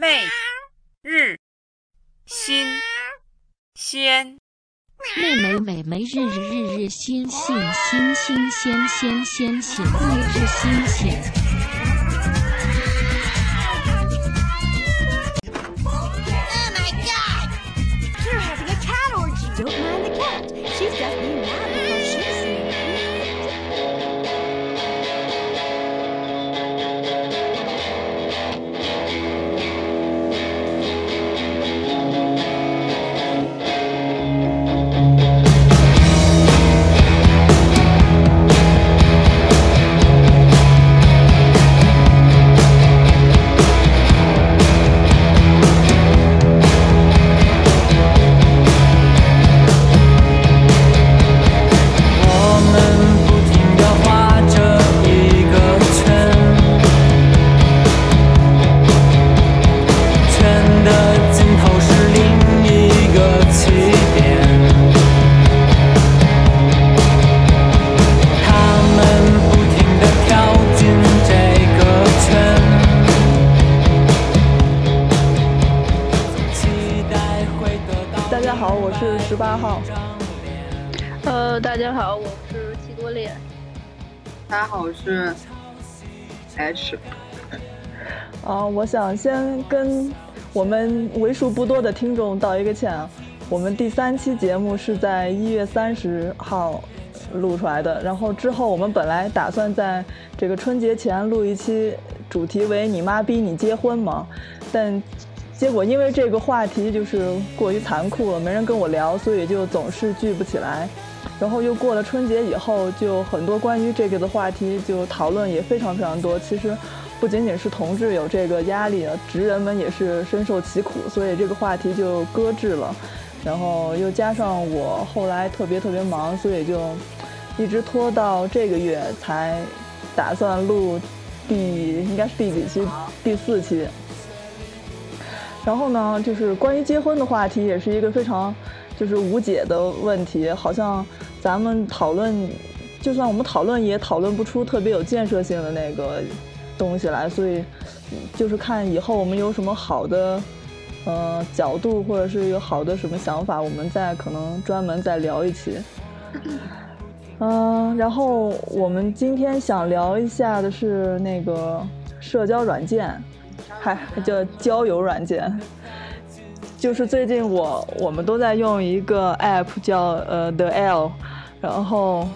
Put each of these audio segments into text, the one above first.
每日新鲜，妹妹妹妹日日日日新新新新鲜鲜鲜鲜，每日新鲜。我想先跟我们为数不多的听众道一个歉啊。我们第三期节目是在一月三十号录出来的，然后之后我们本来打算在这个春节前录一期，主题为“你妈逼你结婚吗”，但结果因为这个话题就是过于残酷了，没人跟我聊，所以就总是聚不起来。然后又过了春节以后，就很多关于这个的话题就讨论也非常非常多。其实不仅仅是同志有这个压力，职人们也是深受其苦，所以这个话题就搁置了。然后又加上我后来特别特别忙，所以就一直拖到这个月才打算录第应该是第几期？第四期。然后呢，就是关于结婚的话题，也是一个非常就是无解的问题，好像咱们讨论，就算我们讨论也讨论不出特别有建设性的那个东西来，所以就是看以后我们有什么好的呃角度，或者是有好的什么想法，我们再可能专门再聊一期。嗯、然后我们今天想聊一下的是那个社交软件，还还叫交友软件。就是最近我我们都在用一个 app 叫呃 The L，然后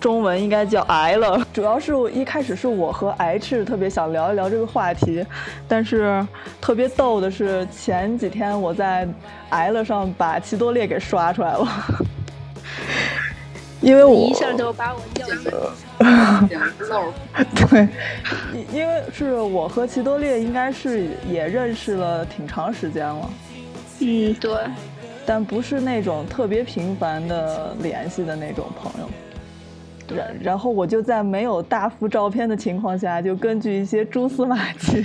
中文应该叫 I 了。主要是一开始是我和 H 特别想聊一聊这个话题，但是特别逗的是前几天我在 I 了上把奇多列给刷出来了，因为我一下就把我叫醒 了。对，因因为是我和奇多列应该是也认识了挺长时间了。嗯，对，但不是那种特别频繁的联系的那种朋友。然然后我就在没有大幅照片的情况下，就根据一些蛛丝马迹，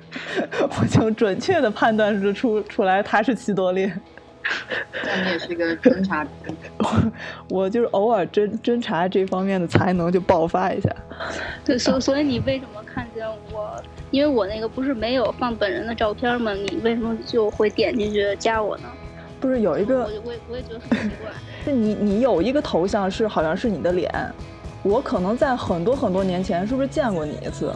我就准确的判断出出出来他是齐多列。但你也是一个侦查，我，我就是偶尔侦侦查这方面的才能就爆发一下。对，所所以你为什么看见我？因为我那个不是没有放本人的照片吗？你为什么就会点进去加我呢？不是有一个我我也我也觉得很奇怪。是你你有一个头像是好像是你的脸，我可能在很多很多年前是不是见过你一次？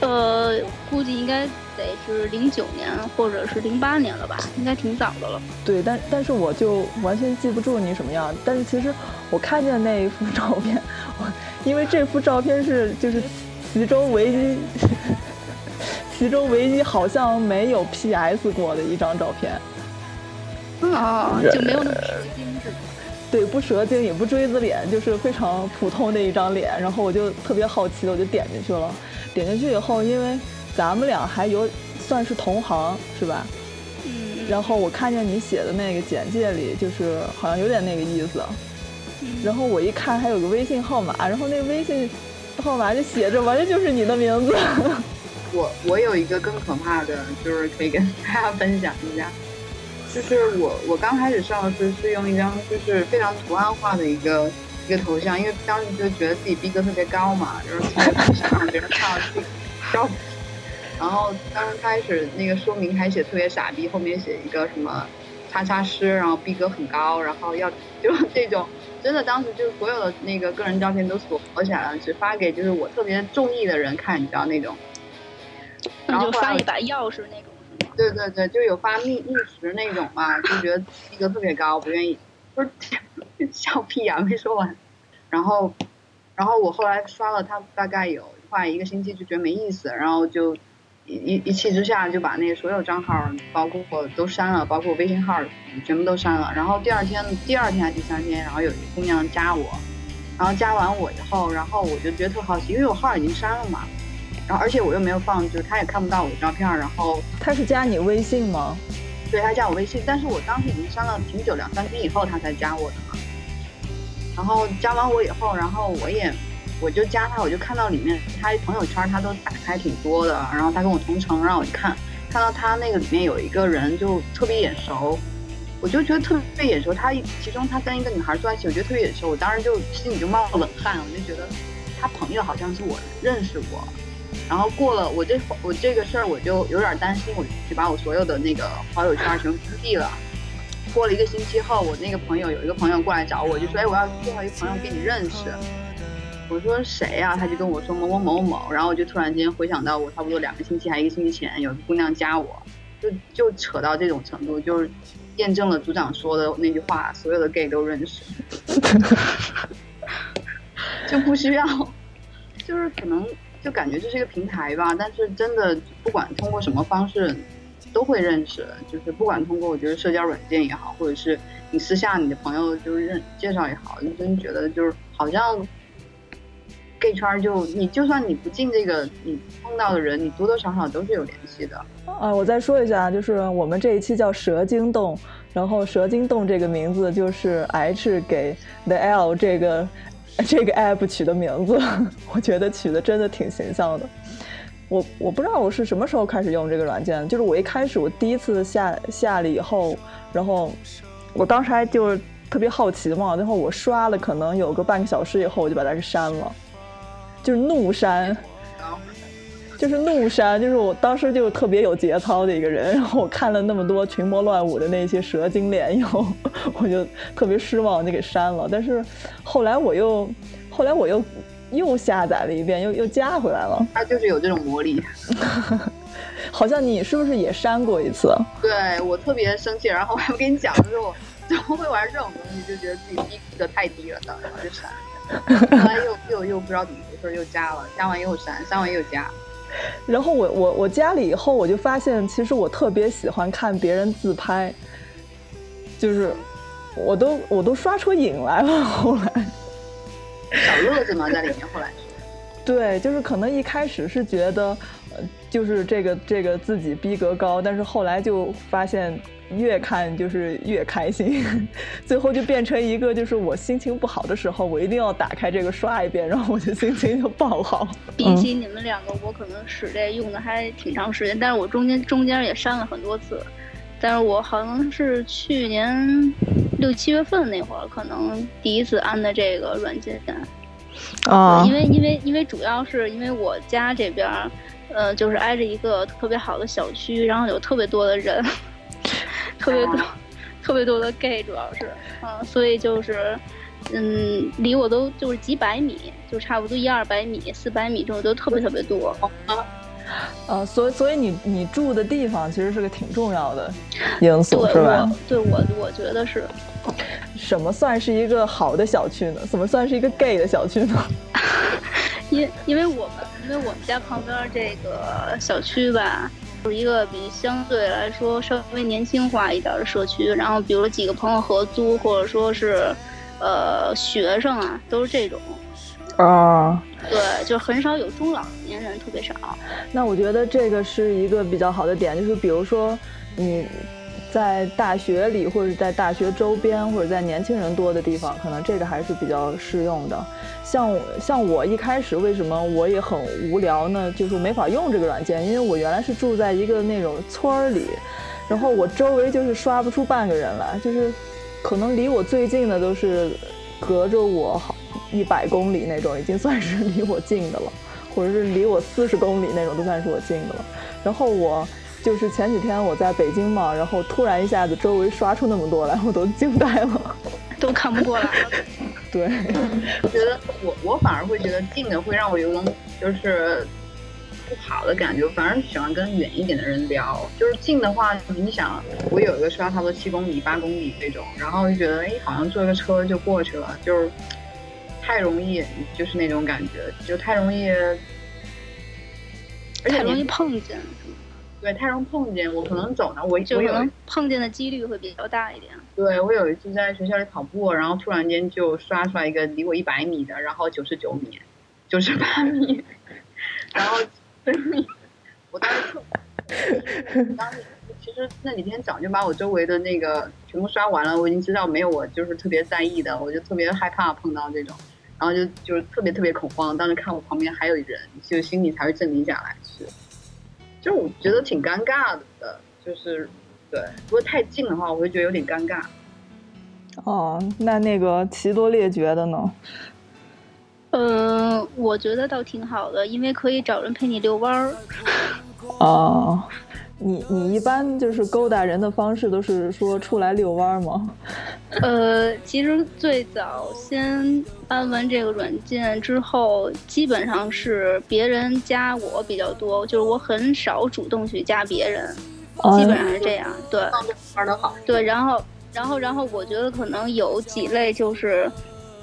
呃，估计应该得是零九年或者是零八年了吧，应该挺早的了。对，但但是我就完全记不住你什么样。但是其实我看见那一幅照片，我因为这幅照片是就是其中唯一，其中唯一好像没有 PS 过的一张照片。哦，就没有那么蛇精是吗？对，不蛇精也不锥子脸，就是非常普通的一张脸。然后我就特别好奇的，我就点进去了。点进去以后，因为咱们俩还有算是同行，是吧？嗯，然后我看见你写的那个简介里，就是好像有点那个意思。然后我一看还有个微信号码，然后那个微信号码就写着完全就是你的名字。我我有一个更可怕的，就是可以跟大家分享一下，就是我我刚开始上的是是用一张就是非常图案化的一个一个头像，因为当时就觉得自己逼格特别高嘛，就是想让别人看到自己照然后刚开始那个说明还写特别傻逼，后面写一个什么叉叉师，然后逼格很高，然后要就这种，真的当时就是所有的那个个人照片都锁起来了，只发给就是我特别中意的人看，你知道那种。然那后后就发一把钥匙那？对对对，就有发密密实那种嘛，就觉得逼格特别高，不愿意，不是笑屁呀、没说完。然后，然后我后来刷了他大概有快一个星期，就觉得没意思，然后就一一一气之下就把那所有账号，包括都删了，包括微信号全部都删了。然后第二天，第二天还是第三天，然后有一个姑娘加我，然后加完我以后，然后我就觉得特好奇，因为我号已经删了嘛。然后而且我又没有放，就是他也看不到我的照片儿，然后他是加你微信吗？对他加我微信，但是我当时已经删了挺久，两三天以后他才加我的嘛。然后加完我以后，然后我也我就加他，我就看到里面他朋友圈他都打开挺多的，然后他跟我同城，让我一看，看到他那个里面有一个人就特别眼熟，我就觉得特别眼熟。他其中他跟一个女孩坐在一起，我觉得特别眼熟，我当时就心里就冒了冷汗，我就觉得他朋友好像是我认识过。然后过了我这我这个事儿，我就有点担心，我就把我所有的那个好友圈全部屏蔽了。过了一个星期后，我那个朋友有一个朋友过来找我，就说：“哎，我要介绍一个朋友给你认识。”我说谁呀、他就跟我说某某某某，然后我就突然间回想到我差不多两个星期还一个星期前有个姑娘加我，就就扯到这种程度，就是验证了组长说的那句话，所有的 gay 都认识，就不需要，就是可能就感觉这是一个平台吧，但是真的不管通过什么方式都会认识，就是不管通过我觉得社交软件也好，或者是你私下你的朋友就是认介绍也好，就真觉得就是好像 gay 圈就你就算你不进这个，你碰到的人，你多多少少都是有联系的。啊，我再说一下，就是我们这一期叫蛇精洞，然后蛇精洞这个名字就是 H 给 The L 这个 这个 app 取的名字，我觉得取的真的挺形象的。我我不知道我是什么时候开始用这个软件，就是我一开始我第一次下下了以后，然后我当时还就是特别好奇嘛，然后我刷了可能有个半个小时以后，我就把它给删了，就是怒删。就是怒删，就是我当时就特别有节操的一个人，然后我看了那么多群魔乱舞的那些蛇精脸以后，我就特别失望，就给删了。但是后来我又，后来我又又下载了一遍，又又加回来了。它就是有这种魔力。好像你是不是也删过一次？对我特别生气，然后我还不跟你讲，就是我怎么会玩这种东西，就觉得自己逼格太低了，然后就删了。后来又又又不知道怎么回事，又加了，加完又删，删完又加。然后我我我加了以后，我就发现其实我特别喜欢看别人自拍，就是我都我都刷出瘾来了。后来，小乐子嘛，在里面后来。对，就是可能一开始是觉得，呃，就是这个这个自己逼格高，但是后来就发现越看就是越开心，最后就变成一个就是我心情不好的时候，我一定要打开这个刷一遍，然后我就心情就爆好。比起你们两个，我可能使这用的还挺长时间，但是我中间中间也删了很多次，但是我好像是去年六七月份那会儿，可能第一次安的这个软件。啊因为因为因为主要是因为我家这边儿，呃，就是挨着一个特别好的小区，然后有特别多的人，特别多、特别多的 gay，主要是，嗯、所以就是，嗯，离我都就是几百米，就差不多一二百米、四百米这种都特别特别多。呃，所以所以你你住的地方其实是个挺重要的因素，对是吧我？对我我觉得是，什么算是一个好的小区呢？怎么算是一个 gay 的小区呢？因因为我们因为我们家旁边这个小区吧，是一个比相对来说稍微年轻化一点的社区，然后比如几个朋友合租，或者说是，呃，学生啊，都是这种。啊，对，就很少有中老年人，特别少。那我觉得这个是一个比较好的点，就是比如说你在大学里，或者在大学周边，或者在年轻人多的地方，可能这个还是比较适用的。像像我一开始为什么我也很无聊呢？就是没法用这个软件，因为我原来是住在一个那种村儿里，然后我周围就是刷不出半个人来，就是可能离我最近的都是隔着我好一百公里那种，已经算是离我近的了。或者是离我四十公里那种，都算是我近的了。然后我就是前几天我在北京嘛，然后突然一下子周围刷出那么多来，我都惊呆了。都看不过来了。对，我觉得我我反而会觉得近的会让我有种就是不好的感觉，反而喜欢跟远一点的人聊。就是近的话，你想我有一个车差不多七公里、八公里这种，然后就觉得哎，好像坐个车就过去了，就是太容易，就是那种感觉，就太容易，而且太容易碰见，对太容易碰见。我可能走呢，我我有就可能碰见的几率会比较大一点。对我有一次在学校里跑步，然后突然间就刷出来一个离我一百米的，然后九十九米、九十八米，然后分米，我当时特，当时其实那几天早就把我周围的那个全部刷完了，我已经知道没有我就是特别在意的，我就特别害怕碰到这种，然后就就是特别特别恐慌。当时看我旁边还有人，就心里才会镇定下来。是，就我觉得挺尴尬的，就是对，如果太近的话，我会觉得有点尴尬。哦，那那个奇多列觉得呢？呃，我觉得倒挺好的，因为可以找人陪你遛弯儿。哦，你你一般就是勾搭人的方式都是说出来遛弯儿吗？呃，其实最早先安完这个软件之后，基本上是别人加我比较多，就是我很少主动去加别人，哦基本上是这样。对玩的好，对，然后然后然后我觉得可能有几类就是。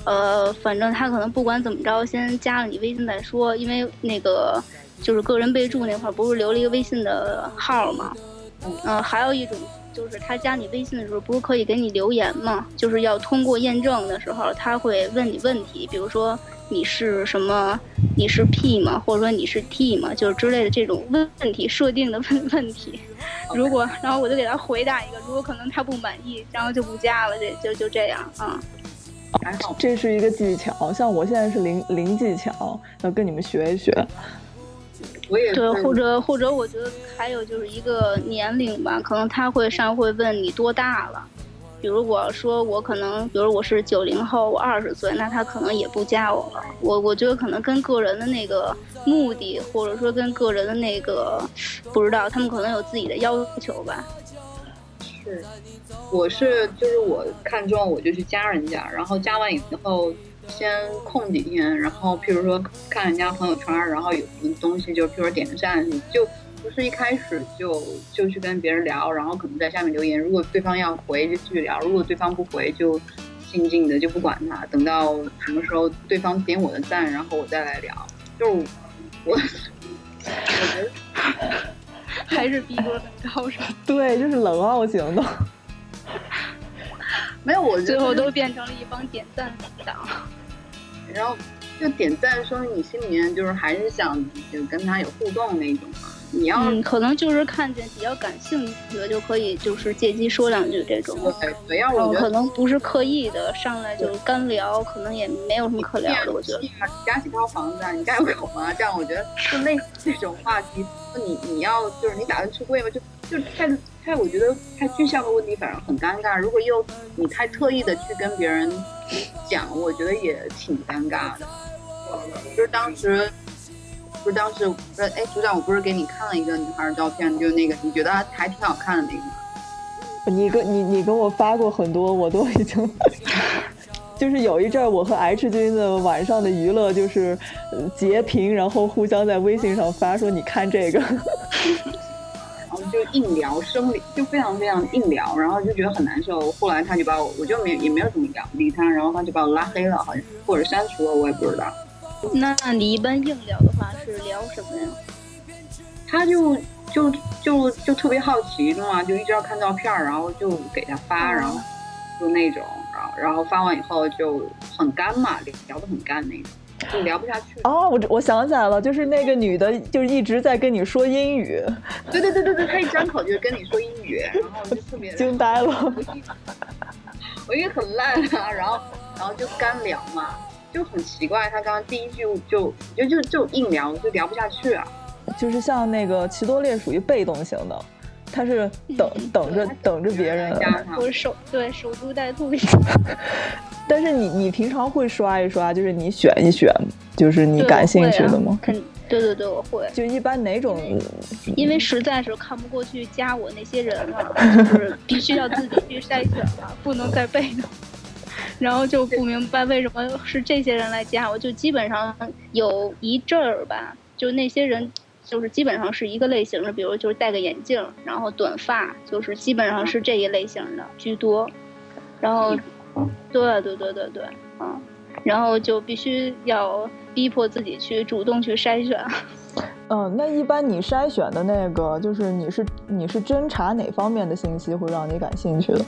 呃，反正他可能不管怎么着，先加了你微信再说，因为那个就是个人备注那块儿不是留了一个微信的号吗，嗯、还有一种就是他加你微信的时候，不是可以给你留言吗？就是要通过验证的时候，他会问你问题，比如说你是什么，你是 P 吗？或者说你是 T 吗？就是之类的这种问问题设定的问 问题。如果然后我就给他回答一个，如果可能他不满意，然后就不加了，这就就这样啊。还好。这是一个技巧，像我现在是零零技巧，要跟你们学一学。我也对，或者或者我觉得还有就是一个年龄吧，可能他会上会问你多大了。比如我说我可能，比如我是九零后，我二十岁，那他可能也不加我了。我我觉得可能跟个人的那个目的，或者说跟个人的那个不知道，他们可能有自己的要求吧。是，我是就是我看中我就去加人家，然后加完以后先空几天，然后譬如说看人家朋友圈，然后有什么东西就譬如说点个赞，就不是一开始就就去跟别人聊，然后可能在下面留言，如果对方要回就继续聊，如果对方不回就静静的就不管他，等到什么时候对方点我的赞，然后我再来聊，就是我。我觉得还是逼格很高是吧？对，就是冷傲型的。没有，我最后都变成了一帮点赞党。然后就点赞，说明你心里面就是还是想就跟他有互动那种嘛。你要、嗯，可能就是看见比较感兴趣的就可以，就是借机说两句这种。对对，要我觉得可能不是刻意的上来就干聊，可能也没有什么可聊的。我觉得，你家几套房子啊？你家有狗吗？这样我觉得就类似这种话题，你你要就是你打算出柜吗？就就太太，我觉得太具象的问题反而很尴尬。如果又你太特意的去跟别人讲，我觉得也挺尴尬的。就是当时，不是当时，不是哎，组长，我不是给你看了一个女孩的照片，就是那个你觉得还还挺好看的那个吗？你跟你你跟我发过很多，我都已经，就是有一阵儿，我和 H 君的晚上的娱乐就是呃截屏，然后互相在微信上发说你看这个，然后就硬聊，生理就非常非常硬聊，然后就觉得很难受。后来他就把我，我就没也没有怎么聊理他，然后他就把我拉黑了，好像或者删除了，我也不知道。那你一般硬聊的话是聊什么呀？他就就就就特别好奇嘛，就一直要看照片，然后就给他发，然后就那种，然后然后发完以后就很干嘛，聊得很干那种，就聊不下去。哦，我我想起来了，就是那个女的，就是一直在跟你说英语，对对对对对，她一张口就是跟你说英语，然后就特别 惊呆了。我英语很烂啊，然后然后就干聊嘛，就很奇怪，他刚刚第一句就就就就硬聊，就聊不下去啊。就是像那个奇多列属于被动型的，他是等等着等着别人。我守对守株待兔一 但是你你平常会刷一刷，就是你选一选就是你感兴趣的吗？肯对对对，我会。就一般哪种？因为实在是看不过去加我那些人了，就是必须要自己去筛选了，不能再被动。然后就不明白为什么是这些人来加我，就基本上有一阵儿吧，就那些人就是基本上是一个类型的，比如就是戴个眼镜，然后短发，就是基本上是这一类型的居多。然后，对对对对对，嗯，然后就必须要逼迫自己去主动去筛选。嗯，那一般你筛选的那个，就是你是你是侦查哪方面的信息会让你感兴趣的？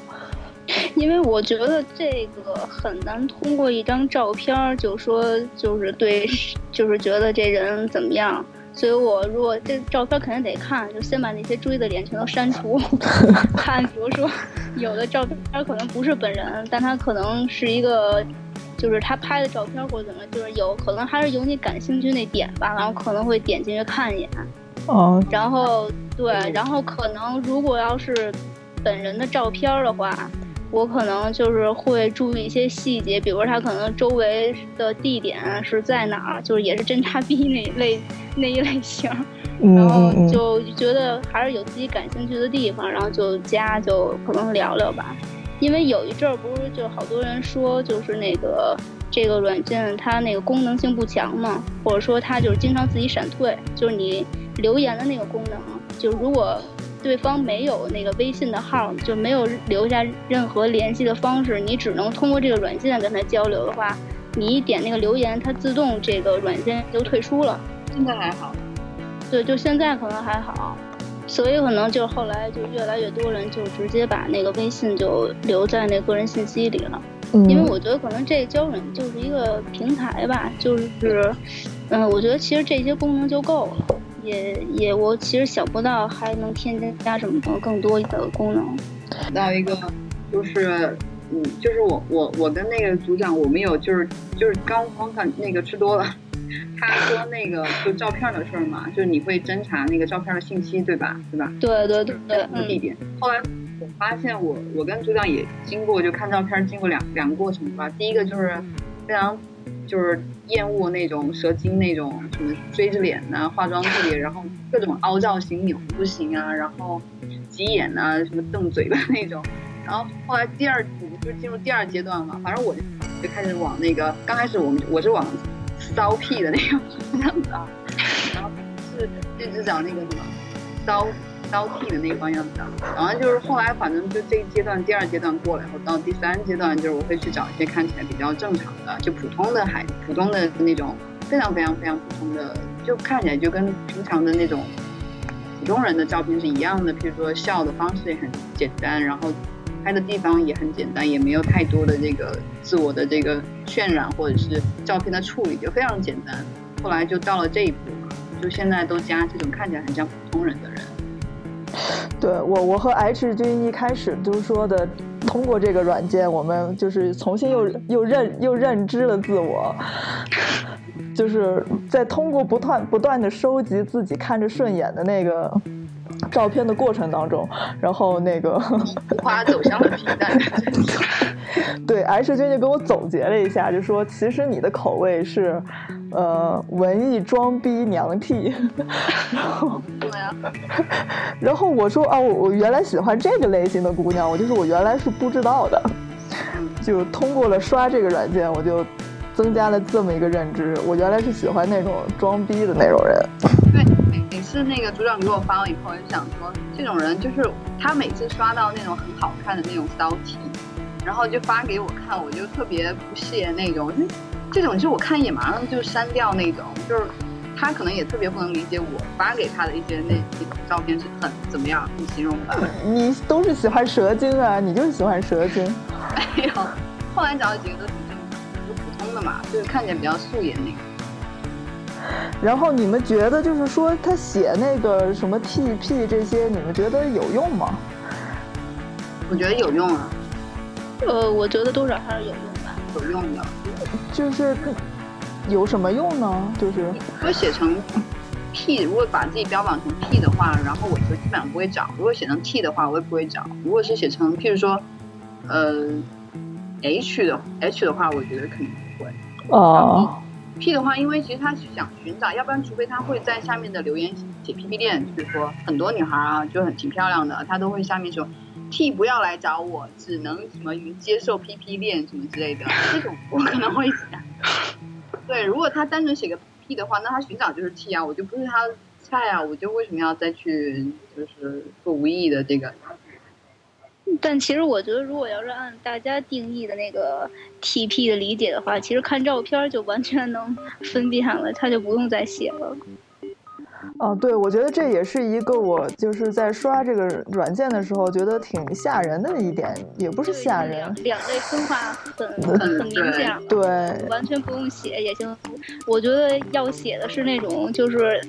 因为我觉得这个很难通过一张照片儿就说就是对，就是觉得这人怎么样。所以我如果这照片肯定得看，就先把那些追的脸全都删除，看比如说有的照片可能不是本人，但他可能是一个。就是他拍的照片或者怎么，就是有可能还是有你感兴趣那点吧，然后可能会点进去看一眼。哦，然后对，然后可能如果要是本人的照片的话，我可能就是会注意一些细节，比如他可能周围的地点是在哪儿，就是也是侦察逼那一类那一类型，嗯然后就觉得还是有自己感兴趣的地方，然后就加就可能聊聊吧。因为有一阵儿不是就好多人说，就是那个这个软件它那个功能性不强嘛，或者说它就是经常自己闪退，就是你留言的那个功能，就如果对方没有那个微信的号，就没有留下任何联系的方式，你只能通过这个软件跟他交流的话，你一点那个留言，它自动这个软件就退出了。现在还好。对，就现在可能还好，所以可能就后来就越来越多人就直接把那个微信就留在那个人信息里了。嗯因为我觉得可能这个交友软件就是一个平台吧，就是，嗯，我觉得其实这些功能就够了，也也我其实想不到还能添加什么更多的功能。想到一个，就是，嗯，就是我我我跟那个组长，我们有就是就是刚刚看那个吃多了，他说那个就照片的事儿嘛，就是你会侦查那个照片的信息，对吧？对吧？对对对对，嗯，地点。后来我发现我我跟组长也经过就看照片经过两两个过程吧。第一个就是非常就是厌恶那种蛇精那种什么追着脸呐、化妆特别，然后各种凹造型扭不行啊，然后挤眼呐、什么瞪嘴巴那种。然后后来第二步就进入第二阶段嘛，反正我就开始往那个刚开始我们我是往骚屁的那个方向找，然后是一直找那个什么骚骚屁的那个方向找，然后就是后来反正就这一阶段第二阶段过了以后，到第三阶段就是我会去找一些看起来比较正常的，就普通的孩普通的那种非常非常非常普通的，就看起来就跟平常的那种普通人的照片是一样的，譬如说笑的方式也很简单，然后拍的地方也很简单，也没有太多的这个自我的这个渲染或者是照片的处理，就非常简单。后来就到了这一步，就现在都加这种看起来很像普通人的人。对我，我和 H 君一开始就是说的，通过这个软件，我们就是重新又又认又认知了自我，就是在通过不断不断的收集自己看着顺眼的那个照片的过程当中，然后那个浮夸走向了平淡。对 H 君就给我总结了一下，就说其实你的口味是，呃，文艺装逼娘 T，然后 然后我说啊，我我原来喜欢这个类型的姑娘，我就是我原来是不知道的，就通过了刷这个软件，我就增加了这么一个认知，我原来是喜欢那种装逼的那种人。对，每每次那个组长给我发了以后，我就想说，这种人就是他每次刷到那种很好看的那种骚体然后就发给我看，我就特别不屑那种，就这种就我看一眼马上就删掉那种，就是他可能也特别不能理解我发给他的一些那那种照片是很怎么样，你形容吧？你都是喜欢蛇精啊，你就是喜欢蛇精。没有，后来找的几个都挺正常的，就普通的嘛，就是看起来比较素颜那个。然后你们觉得就是说他写那个什么 TP 这些，你们觉得有用吗？我觉得有用啊，呃，我觉得多少还是有用吧。有用的。就是有什么用呢？就是如果写成 P，如果把自己标榜成 P 的话，然后我就基本上不会找；如果写成 T 的话，我也不会找。如果是写成譬如说，呃，H 的 H 的话，我觉得肯定不会。哦，P 的话，因为其实他是想寻找，要不然除非他会在下面的留言写 PP 恋，就是说很多女孩啊就很挺漂亮的，她都会下面说 T 不要来找我，只能什么云接受 PP 恋什么之类的，这种我可能会想。对，如果他单纯写个 P 的话，那他寻找就是 T 啊，我就不是他菜啊，我就为什么要再去就是做无意义的这个？但其实我觉得，如果要是按大家定义的那个 TP 的理解的话，其实看照片就完全能分辨了，他就不用再写了。哦，对，我觉得这也是一个我就是在刷这个软件的时候觉得挺吓人的一点，也不是吓人两，两类分化很很很明显了。对，完全不用写也行。我觉得要写的是那种，就是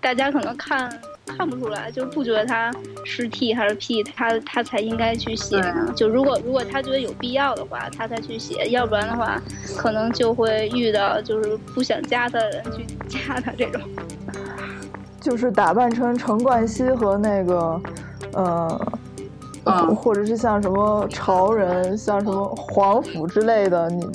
大家可能看看不出来，就是不觉得他是 T 还是 P，他他才应该去写呢。就如果如果他觉得有必要的话，他才去写；要不然的话，可能就会遇到就是不想加他的人去 加他这种。就是打扮成陈冠希和那个，呃，嗯或者是像什么潮人，像什么皇甫之类的，你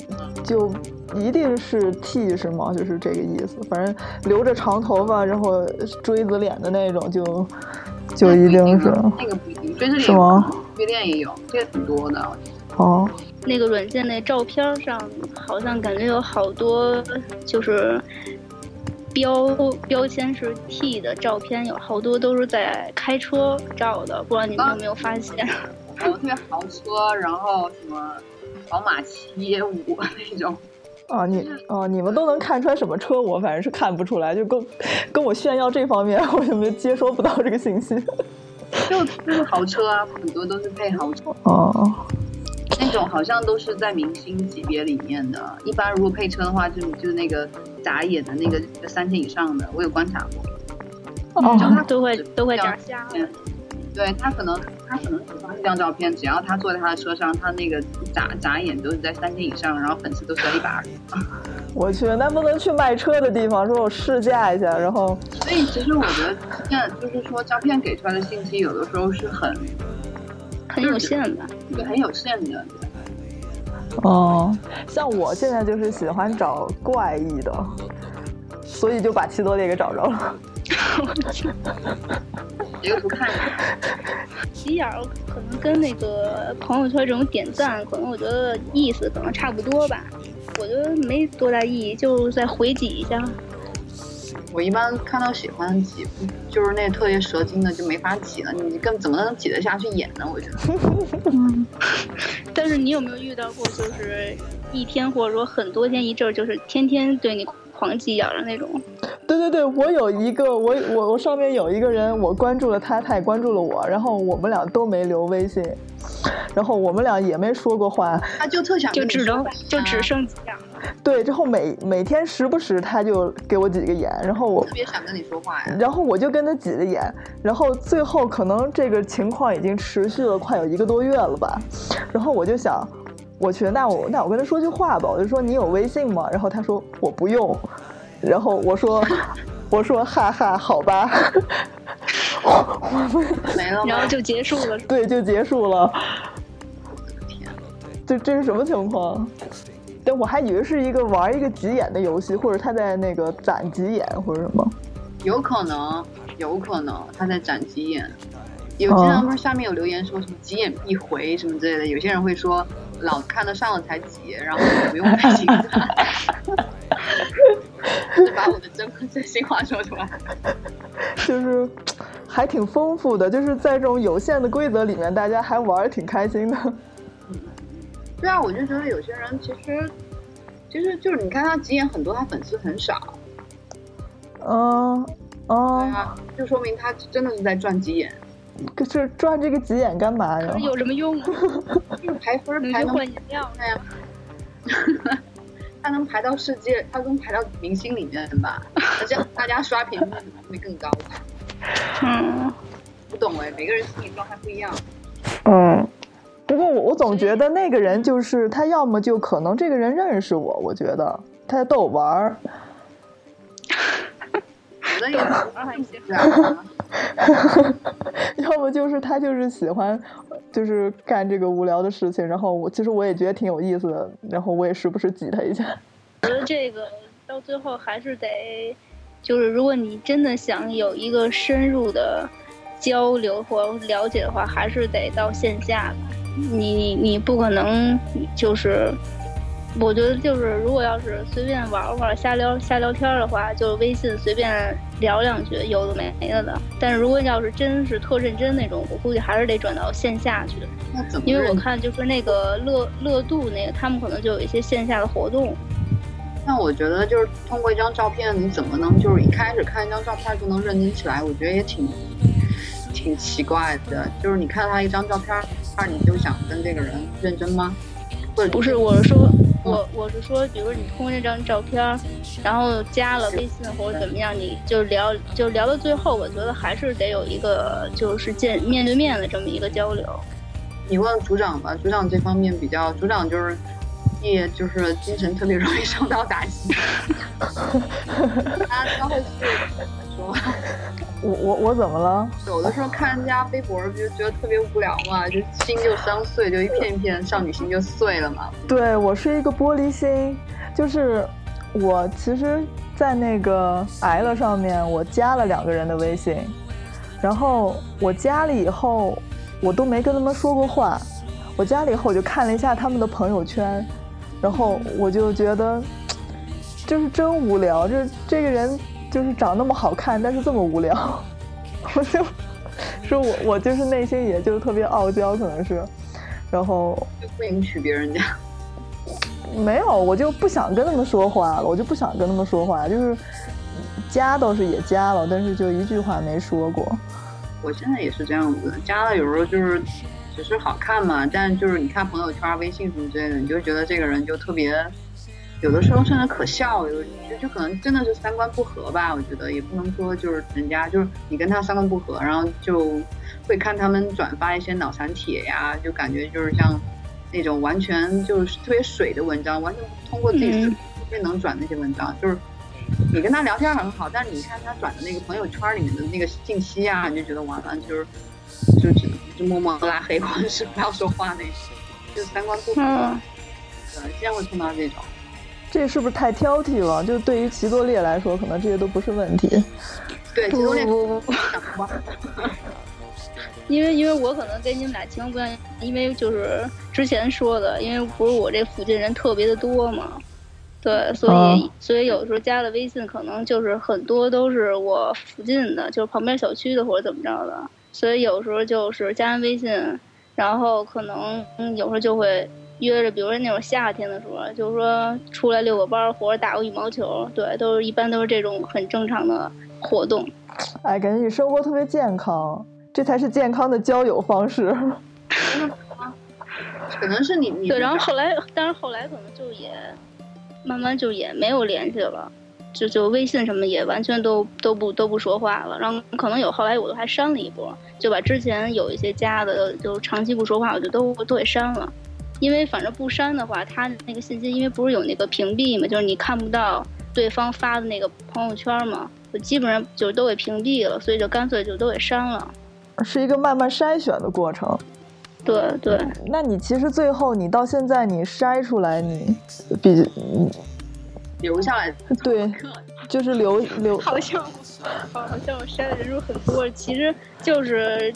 就一定是 T 是吗？就是这个意思。反正留着长头发，然后锥子脸的那种，就就一定是那个不一定，锥子脸是吗？追恋也有，这个挺多的。哦。那个软件那照片上，好像感觉有好多就是标标签是 T 的照片，有好多都是在开车照的，不知道你们有没有发现？有特别豪车，然后什么宝马七耶五 那种。啊，你啊，你们都能看出来什么车？我反正是看不出来，就跟跟我炫耀这方面，我就没接收不到这个信息。就就是豪车啊，很多都是配豪车，哦，那种好像都是在明星级别里面的。一般如果配车的话，就就那个眨眼的那个就三千以上的，我有观察过。哦就他都会都会眨瞎对他可能他可能只发一张照片，只要他坐在他的车上，他那个眨眨眼都是在三千以上，然后粉丝都是在一百二。我去，那不能去卖车的地方，说我试驾一下，然后所以其实我觉得，现在就是说照片给出来的信息，有的时候是很很有限的。对很有限的。哦，像我现在就是喜欢找怪异的，所以就把七多烈给找着了。一个不看的，急眼儿可能跟那个朋友圈这种点赞，可能我觉得意思可能差不多吧。我觉得没多大意义，就再回挤一下。我一般看到喜欢挤，就是那特别蛇精的就没法挤了，你更怎么能挤得下去演呢？我觉得。但是你有没有遇到过，就是一天或者说很多天一阵，就是天天对你狂急眼的那种？对对对，我有一个，我我我上面有一个人，我关注了他，他也关注了我，然后我们俩都没留微信，然后我们俩也没说过话，他就特想就只能就只剩几眼了。对，之后每每天时不时他就给我几个眼，然后我特别想跟你说话呀。然后我就跟他挤着眼，然后最后可能这个情况已经持续了快有一个多月了吧，然后我就想，我去，那我那我跟他说句话吧，我就说你有微信吗？然后他说我不用，然后我说我说哈哈，好吧，我们没了？然后就结束了。对，就结束了，天，这这是什么情况？但我还以为是一个玩一个急眼的游戏，或者他在那个攒急眼或者什么。有可能，有可能他在攒急眼。有经常不是下面有留言说什么急眼必回什么之类的，有些人会说老看得上了才急，然后不用担心他。就把我的真真心话说出来。就是还挺丰富的，就是在这种有限的规则里面，大家还玩的挺开心的。对啊，我就觉得有些人其实，其实就是你看他急眼很多，他粉丝很少。嗯嗯对嗯，啊，就说明他真的是在赚急眼，可是赚这个急眼干嘛呀？有什么用啊？就是排分排能能去换饮料？呀、他能排到世界，他能排到明星里面吧？那这样大家刷屏率会更高吧？嗯，不懂哎，每个人心理状态不一样。嗯。不过我我总觉得那个人就是他，要么就可能这个人认识我，我觉得他在逗我玩儿，有的也是还行。这样啊要么就是他就是喜欢，就是干这个无聊的事情。然后我其实我也觉得挺有意思的，然后我也时不时挤他一下。我觉得这个到最后还是得，就是如果你真的想有一个深入的交流或了解的话，还是得到线下吧。你你你不可能就是，我觉得就是如果要是随便玩玩、瞎聊瞎聊天的话，就微信随便聊两句，有的没的的。但是如果要是真是特认真那种，我估计还是得转到线下去。那怎么因为我看就是那个乐乐度那个，他们可能就有一些线下的活动。那我觉得就是通过一张照片，你怎么能就是一开始看一张照片就能认真起来？我觉得也挺挺奇怪的。就是你看他一张照片，那你就想跟这个人认真吗？不是，我是说，我我是说，比如说你通过那张照片，然后加了微信或者怎么样，你就聊就聊到最后，我觉得还是得有一个就是见面对面的这么一个交流。你问组长吧，组长这方面比较，组长就是也就是精神特别容易受到打击。他他会是说，我我我怎么了？有的时候看人家微博不就觉得特别无聊嘛，就心就伤碎，就一片一片少女心就碎了嘛。对我是一个玻璃心，就是我其实，在那个 L 上面，我加了两个人的微信，然后我加了以后，我都没跟他们说过话。我加了以后，我就看了一下他们的朋友圈，然后我就觉得，就是真无聊。就是这个人就是长那么好看，但是这么无聊，我就说我我就是内心也就特别傲娇，可能是，然后就不允许别人家。没有，我就不想跟他们说话了，我就不想跟他们说话，就是加倒是也加了，但是就一句话没说过。我现在也是这样子，加了有时候就是只是好看嘛，但就是你看朋友圈、微信什么之类的，你就觉得这个人就特别，有的时候甚至可笑，有就就可能真的是三观不合吧。我觉得也不能说就是人家就是你跟他三观不合，然后就会看他们转发一些脑残帖呀，就感觉就是像那种完全就是特别水的文章，完全通过自己嗯特别能转那些文章，就是。你跟他聊天很好，但是你看他转的那个朋友圈里面的那个信息啊，你就觉得完了，就是就只能就默默拉黑或者是不要说话那种，就三观不合。嗯对，经常会碰到这种。这是不是太挑剔了？就对于齐多列来说，可能这些都不是问题。对，齐多列不不不，因为因为我可能跟你们俩情况不一样，因为就是之前说的，因为不是我这附近人特别的多嘛，对，所以、哦所以有时候加了微信，可能就是很多都是我附近的，就是旁边小区的或者怎么着的，所以有时候就是加完微信，然后可能嗯有时候就会约着，比如说那种夏天的时候，就是说出来遛个弯儿或者打个羽毛球，对，都是一般都是这种很正常的活动。哎，感觉你生活特别健康，这才是健康的交友方式。可能是你你对，然后后来，但是后来可能就也慢慢就也没有联系了，就就微信什么也完全都都不都不说话了。然后可能有后来我都还删了一波，就把之前有一些加的就长期不说话，我就都都给删了。因为反正不删的话，他那个信息因为不是有那个屏蔽嘛，就是你看不到对方发的那个朋友圈嘛，就基本上就都给屏蔽了，所以就干脆就都给删了。是一个慢慢筛选的过程。对对，那你其实最后你到现在你筛出来你比你留下来对，就是留留好像好像我筛的人数很多，其实就是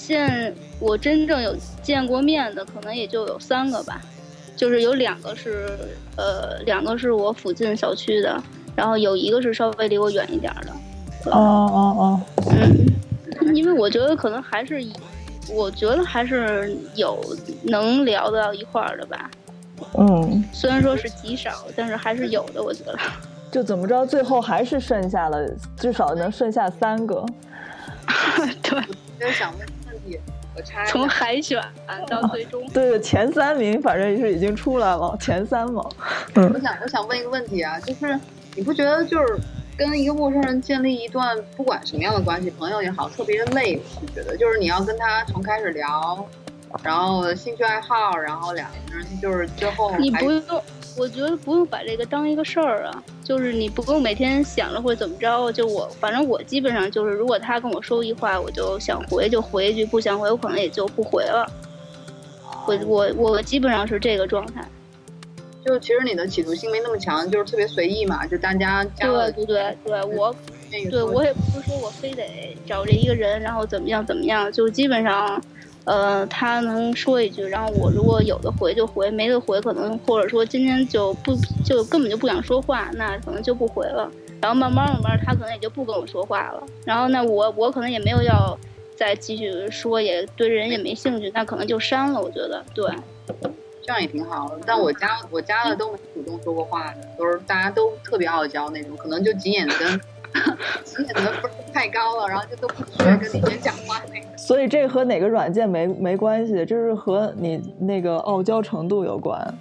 现我真正有见过面的，可能也就有三个吧，就是有两个是呃两个是我附近小区的，然后有一个是稍微离我远一点儿的，哦哦哦，嗯，因为我觉得可能还是以，我觉得还是有能聊到一块儿的吧，嗯，虽然说是极少，但是还是有的，我觉得。就怎么着，最后还是剩下了，至少能剩下三个。对，就是想问我猜从海选到最终。对，前三名反正是已经出来了，前三嘛。我想我想问一个问题啊，就是你不觉得就是跟一个陌生人建立一段不管什么样的关系，朋友也好，特别累？我觉得就是你要跟他从开始聊，然后兴趣爱好，然后两个人就是最后你不用，我觉得不用把这个当一个事儿啊，就是你不用每天想着会怎么着。就我，反正我基本上就是，如果他跟我说一话，我就想回就回一句，不想回我可能也就不回了。我我我基本上是这个状态。就其实你的企图心没那么强，就是特别随意嘛，就大家加对对对对，我对我也不是说我非得找这一个人，然后怎么样怎么样，就基本上，呃，他能说一句，然后我如果有的回就回，没的回可能或者说今天就不就根本就不想说话，那可能就不回了。然后慢慢慢慢他可能也就不跟我说话了。然后那我我可能也没有要再继续说，也对人也没兴趣，那可能就删了。我觉得对，这样也挺好的。但我加我加的都没主动说过话的，都是大家都特别傲娇那种，可能就急眼灯，几眼灯分儿太高了，然后就都不学跟里面讲话那个。所以这和哪个软件没没关系，这是和你那个傲娇程度有关。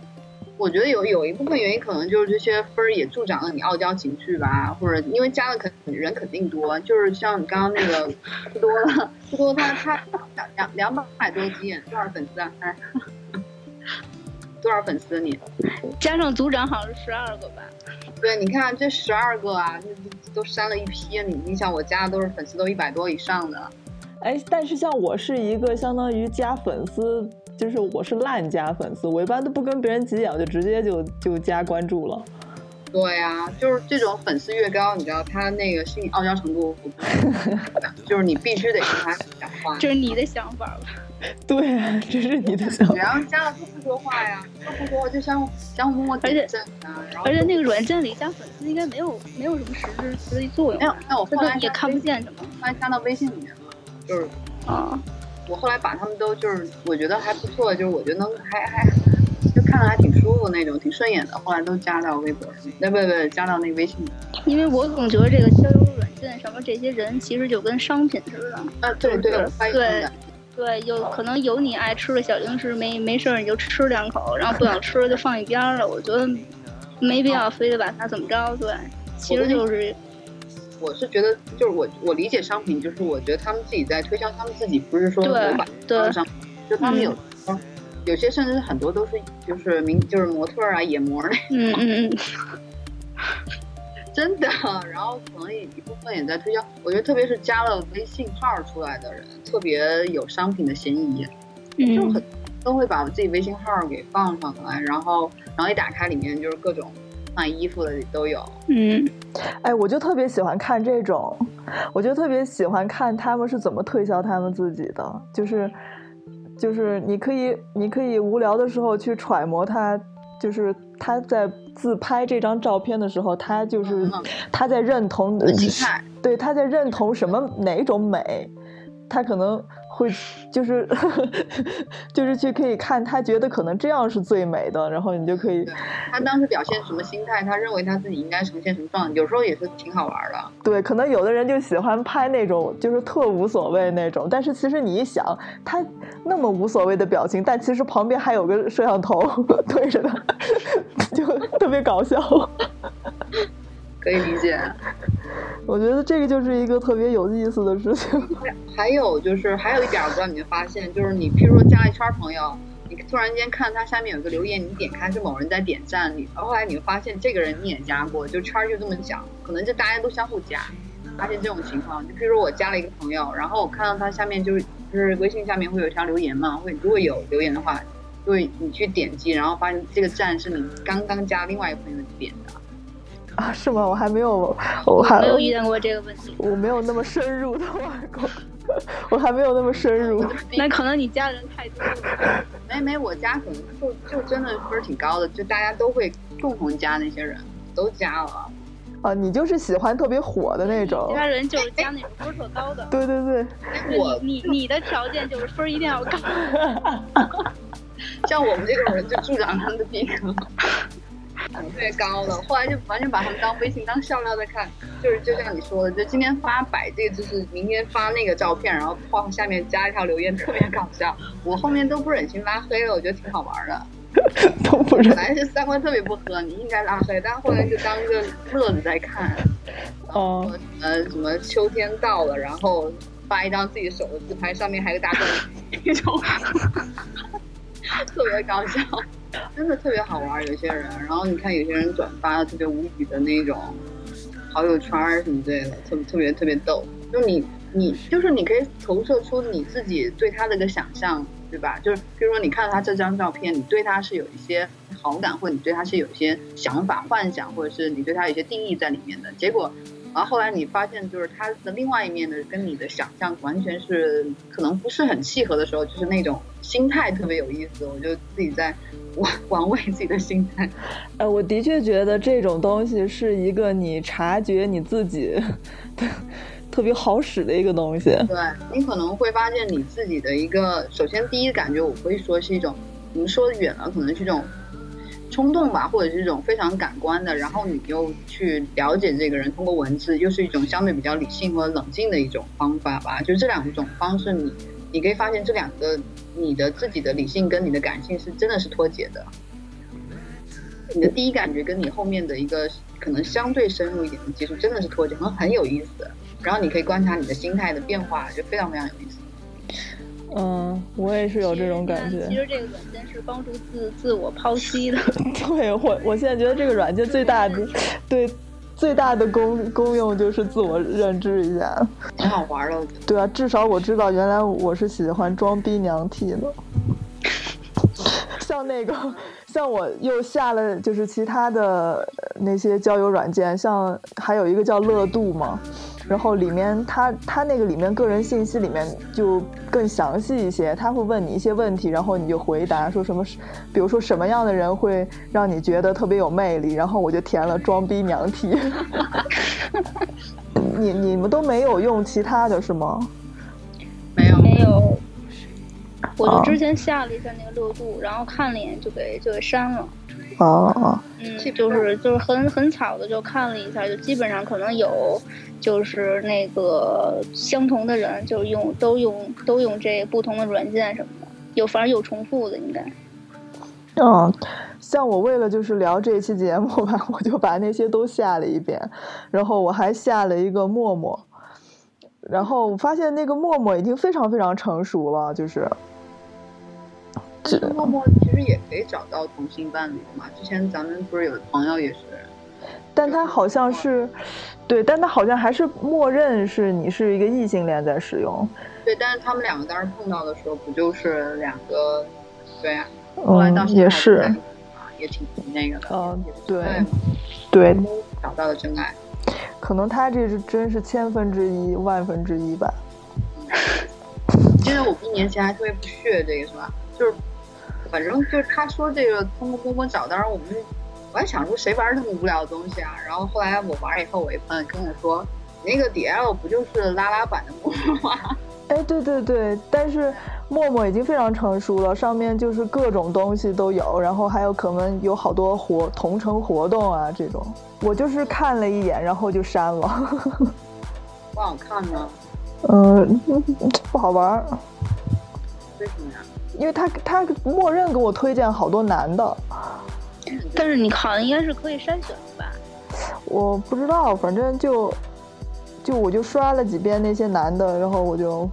我觉得有有一部分原因可能就是这些分儿也助长了你傲娇情绪吧，或者因为加的肯人肯定多，就是像你刚刚那个不多了，不多他他两两两百多几眼，多少粉丝啊？哎，多少粉丝你？加上组长好像是十二个吧。对，你看这十二个啊，这这都删了一批。你你想我加的都是粉丝都一百多以上的，哎，但是像我是一个相当于加粉丝，就是我是烂加粉丝，我一般都不跟别人急眼，就直接就就加关注了。对呀、就是这种粉丝越高，你知道他那个心理傲娇程度不 就是你必须得跟他讲话。这是你的想法吧？对啊，这是你的想法。然后加了都不说话呀，都不说话就相互相互默默而且点赞啊，然后而且那个软件里加粉丝应该没有没有什么实质实际作用没有那，我后来也看不见什么后来加到微信里面了，就是啊。我后来把他们都就是我觉得还不错，就是我觉得能还还就看着还挺舒服那种，挺顺眼的，后来都加到微博上，那不不加到那个微信里。因为我总觉得这个交友软件什么这些人其实就跟商品似的，啊，对对，对我发现这种对有可能有你爱吃的小零食，没没事儿你就吃两口，然后不想吃就放一边儿了。我觉得没必要非得把它怎么着。对，其实就是我是觉得，就是我我理解商品，就是我觉得他们自己在推销他们自己，不是说对我把对就他们有嗯有些甚至很多都是就是名就是模特啊、野模儿那嗯嗯嗯，真的，然后可能也一部分也在推销。我觉得特别是加了微信号出来的人，特别有商品的嫌疑，就嗯很都会把自己微信号给放上来，然后然后一打开里面就是各种卖衣服的都有。嗯哎，我就特别喜欢看这种，我就特别喜欢看他们是怎么推销他们自己的，就是就是你可以你可以无聊的时候去揣摩他，就是他在自拍这张照片的时候，他就是他在认同对，他在认同什么哪种美，他可能会就是 就是去可以看他觉得可能这样是最美的，然后你就可以他当时表现什么心态，他认为他自己应该呈现什么状态，有时候也是挺好玩的。对，可能有的人就喜欢拍那种就是特无所谓那种，但是其实你一想，他那么无所谓的表情，但其实旁边还有个摄像头 对着他，就特别搞笑。可以理解。我觉得这个就是一个特别有意思的事情。还有就是还有一点，我不知道你没发现，就是你譬如说加一圈朋友，你突然间看他下面有个留言，你点开是某人在点赞，你后来你会发现这个人你也加过，就圈儿就这么小，可能就大家都相互加。发现这种情况，就譬如说我加了一个朋友，然后我看到他下面就是就是微信下面会有一条留言嘛，会如果有留言的话，就会你去点击，然后发现这个赞是你刚刚加另外一个朋友点的。啊，是吗？我还没有，我还没有遇见过这个问题。我没有那么深入的玩过，我还没有那么深入。那可能你家人太多了。没没，我家可能就就真的分儿挺高的，就大家都会共同加那些人，都加了。啊，你就是喜欢特别火的那种。其他人就是加那种分儿特高的。对对对，我你你你的条件就是分儿一定要高。像我们这种人就助长他们的逼格，特别高的。后来就完全把他们当微信当笑料在看，就是就像你说的，就今天发摆这个姿势，明天发那个照片，然后画下面加一条留言，特别搞笑。我后面都不忍心拉黑了，我觉得挺好玩的。都不忍。本来是三观特别不合，你应该拉黑，但后来就当个乐子在看。哦，呃，什么秋天到了，然后发一张自己手的自拍，上面还有个大段 那种，特别搞笑，真的特别好玩。有些人，然后你看有些人转发的特别无语的那种好友圈什么之类的，特特别特别逗。就你你就是你可以投射出你自己对他的一个想象，对吧？就是比如说你看到他这张照片，你对他是有一些好感，或者你对他是有一些想法、幻想，或者是你对他有一些定义在里面的。结果，然后后来你发现，就是他的另外一面的跟你的想象完全是可能不是很契合的时候，就是那种心态特别有意思。我就自己在玩玩味自己的心态。呃，我的确觉得这种东西是一个你察觉你自己的特别好使的一个东西。对你可能会发现你自己的一个，首先第一感觉我会说是一种，我们说远了可能是一种冲动吧，或者是一种非常感官的，然后你又去了解这个人，通过文字又是一种相对比较理性和冷静的一种方法吧。就这两种方式你，你可以发现这两个你的自己的理性跟你的感性是真的是脱节的。你的第一感觉跟你后面的一个可能相对深入一点的技术真的是脱节，很很有意思。然后你可以观察你的心态的变化，就非常非常有意思。嗯，我也是有这种感觉其。实这个软件是帮助自自我剖析的。对我，我现在觉得这个软件最大的，对最大的功功用就是自我认知一下。挺好玩的。对啊，至少我知道原来我是喜欢装逼娘 T 的。像那个，像我又下了就是其他的那些交友软件，像还有一个叫乐度嘛，然后里面他他那个里面个人信息里面就更详细一些，他会问你一些问题，然后你就回答说什么，比如说什么样的人会让你觉得特别有魅力，然后我就填了装逼娘 T。你你们都没有用其他的是吗？没有，没有，我哦就之前下了一下那个热度，然后看了一眼就给就给删了。哦哦，嗯，就是就是很很巧的就看了一下，就基本上可能有就是那个相同的人，就是用都用都用这不同的软件什么的，有反正有重复的应该。嗯，像我为了就是聊这期节目吧，我就把那些都下了一遍，然后我还下了一个陌陌，然后我发现那个陌陌已经非常非常成熟了，就是，但是陌陌其实也可以找到同性伴侣嘛。之前咱们不是有朋友也是，但他好像是，对，但他好像还是默认是你是一个异性恋在使用，对，但是他们两个当时碰到的时候，不就是两个，对呀、后来到嗯，现在还也是也挺那个的，嗯对对，找到了真爱。可能他这是真是千分之一、万分之一吧。其实我一年前还特别不屑这个是吧？就是反正就是他说这个通过陌陌找，当时我们我还想说谁玩这么无聊的东西啊？然后后来我玩以后，我一朋友跟我说，你那个 DL 不就是拉拉版的陌陌吗？哎，对对对，但是陌陌已经非常成熟了，上面就是各种东西都有，然后还有可能有好多活同城活动啊这种。我就是看了一眼，然后就删了。不好看吗，嗯，不好玩儿，为什么呀？因为他他默认给我推荐好多男的，但是你好像应该是可以筛选的吧？我不知道，反正就就我就刷了几遍那些男的，然后我就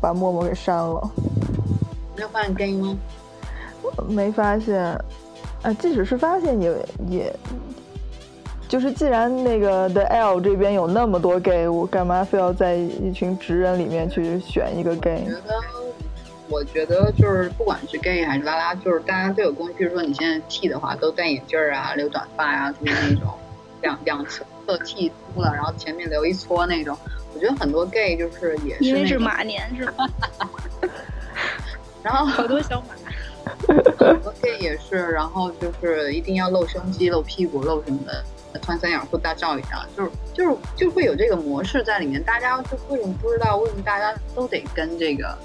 把陌陌给删了。没有发现 gay 吗？没发现，啊，即使是发现也也，就是既然那个 The L 这边有那么多 gay，我干嘛非要在一群直人里面去选一个 gay？觉得，我觉得就是不管是 gay 还是拉拉，就是大家都有共性。说你现在剃的话，都戴眼镜儿啊，留短发呀、就是那种两两侧剃秃了，然后前面留一撮那种。我觉得很多 gay 就是也是因为是，马年是吧？然后好多小马。很多 gay 也是，然后就是一定要露胸肌、露屁股、露什么的，穿三角裤大照一张，就是就是就会有这个模式在里面。大家就为什么不知道？为什么大家都得跟这个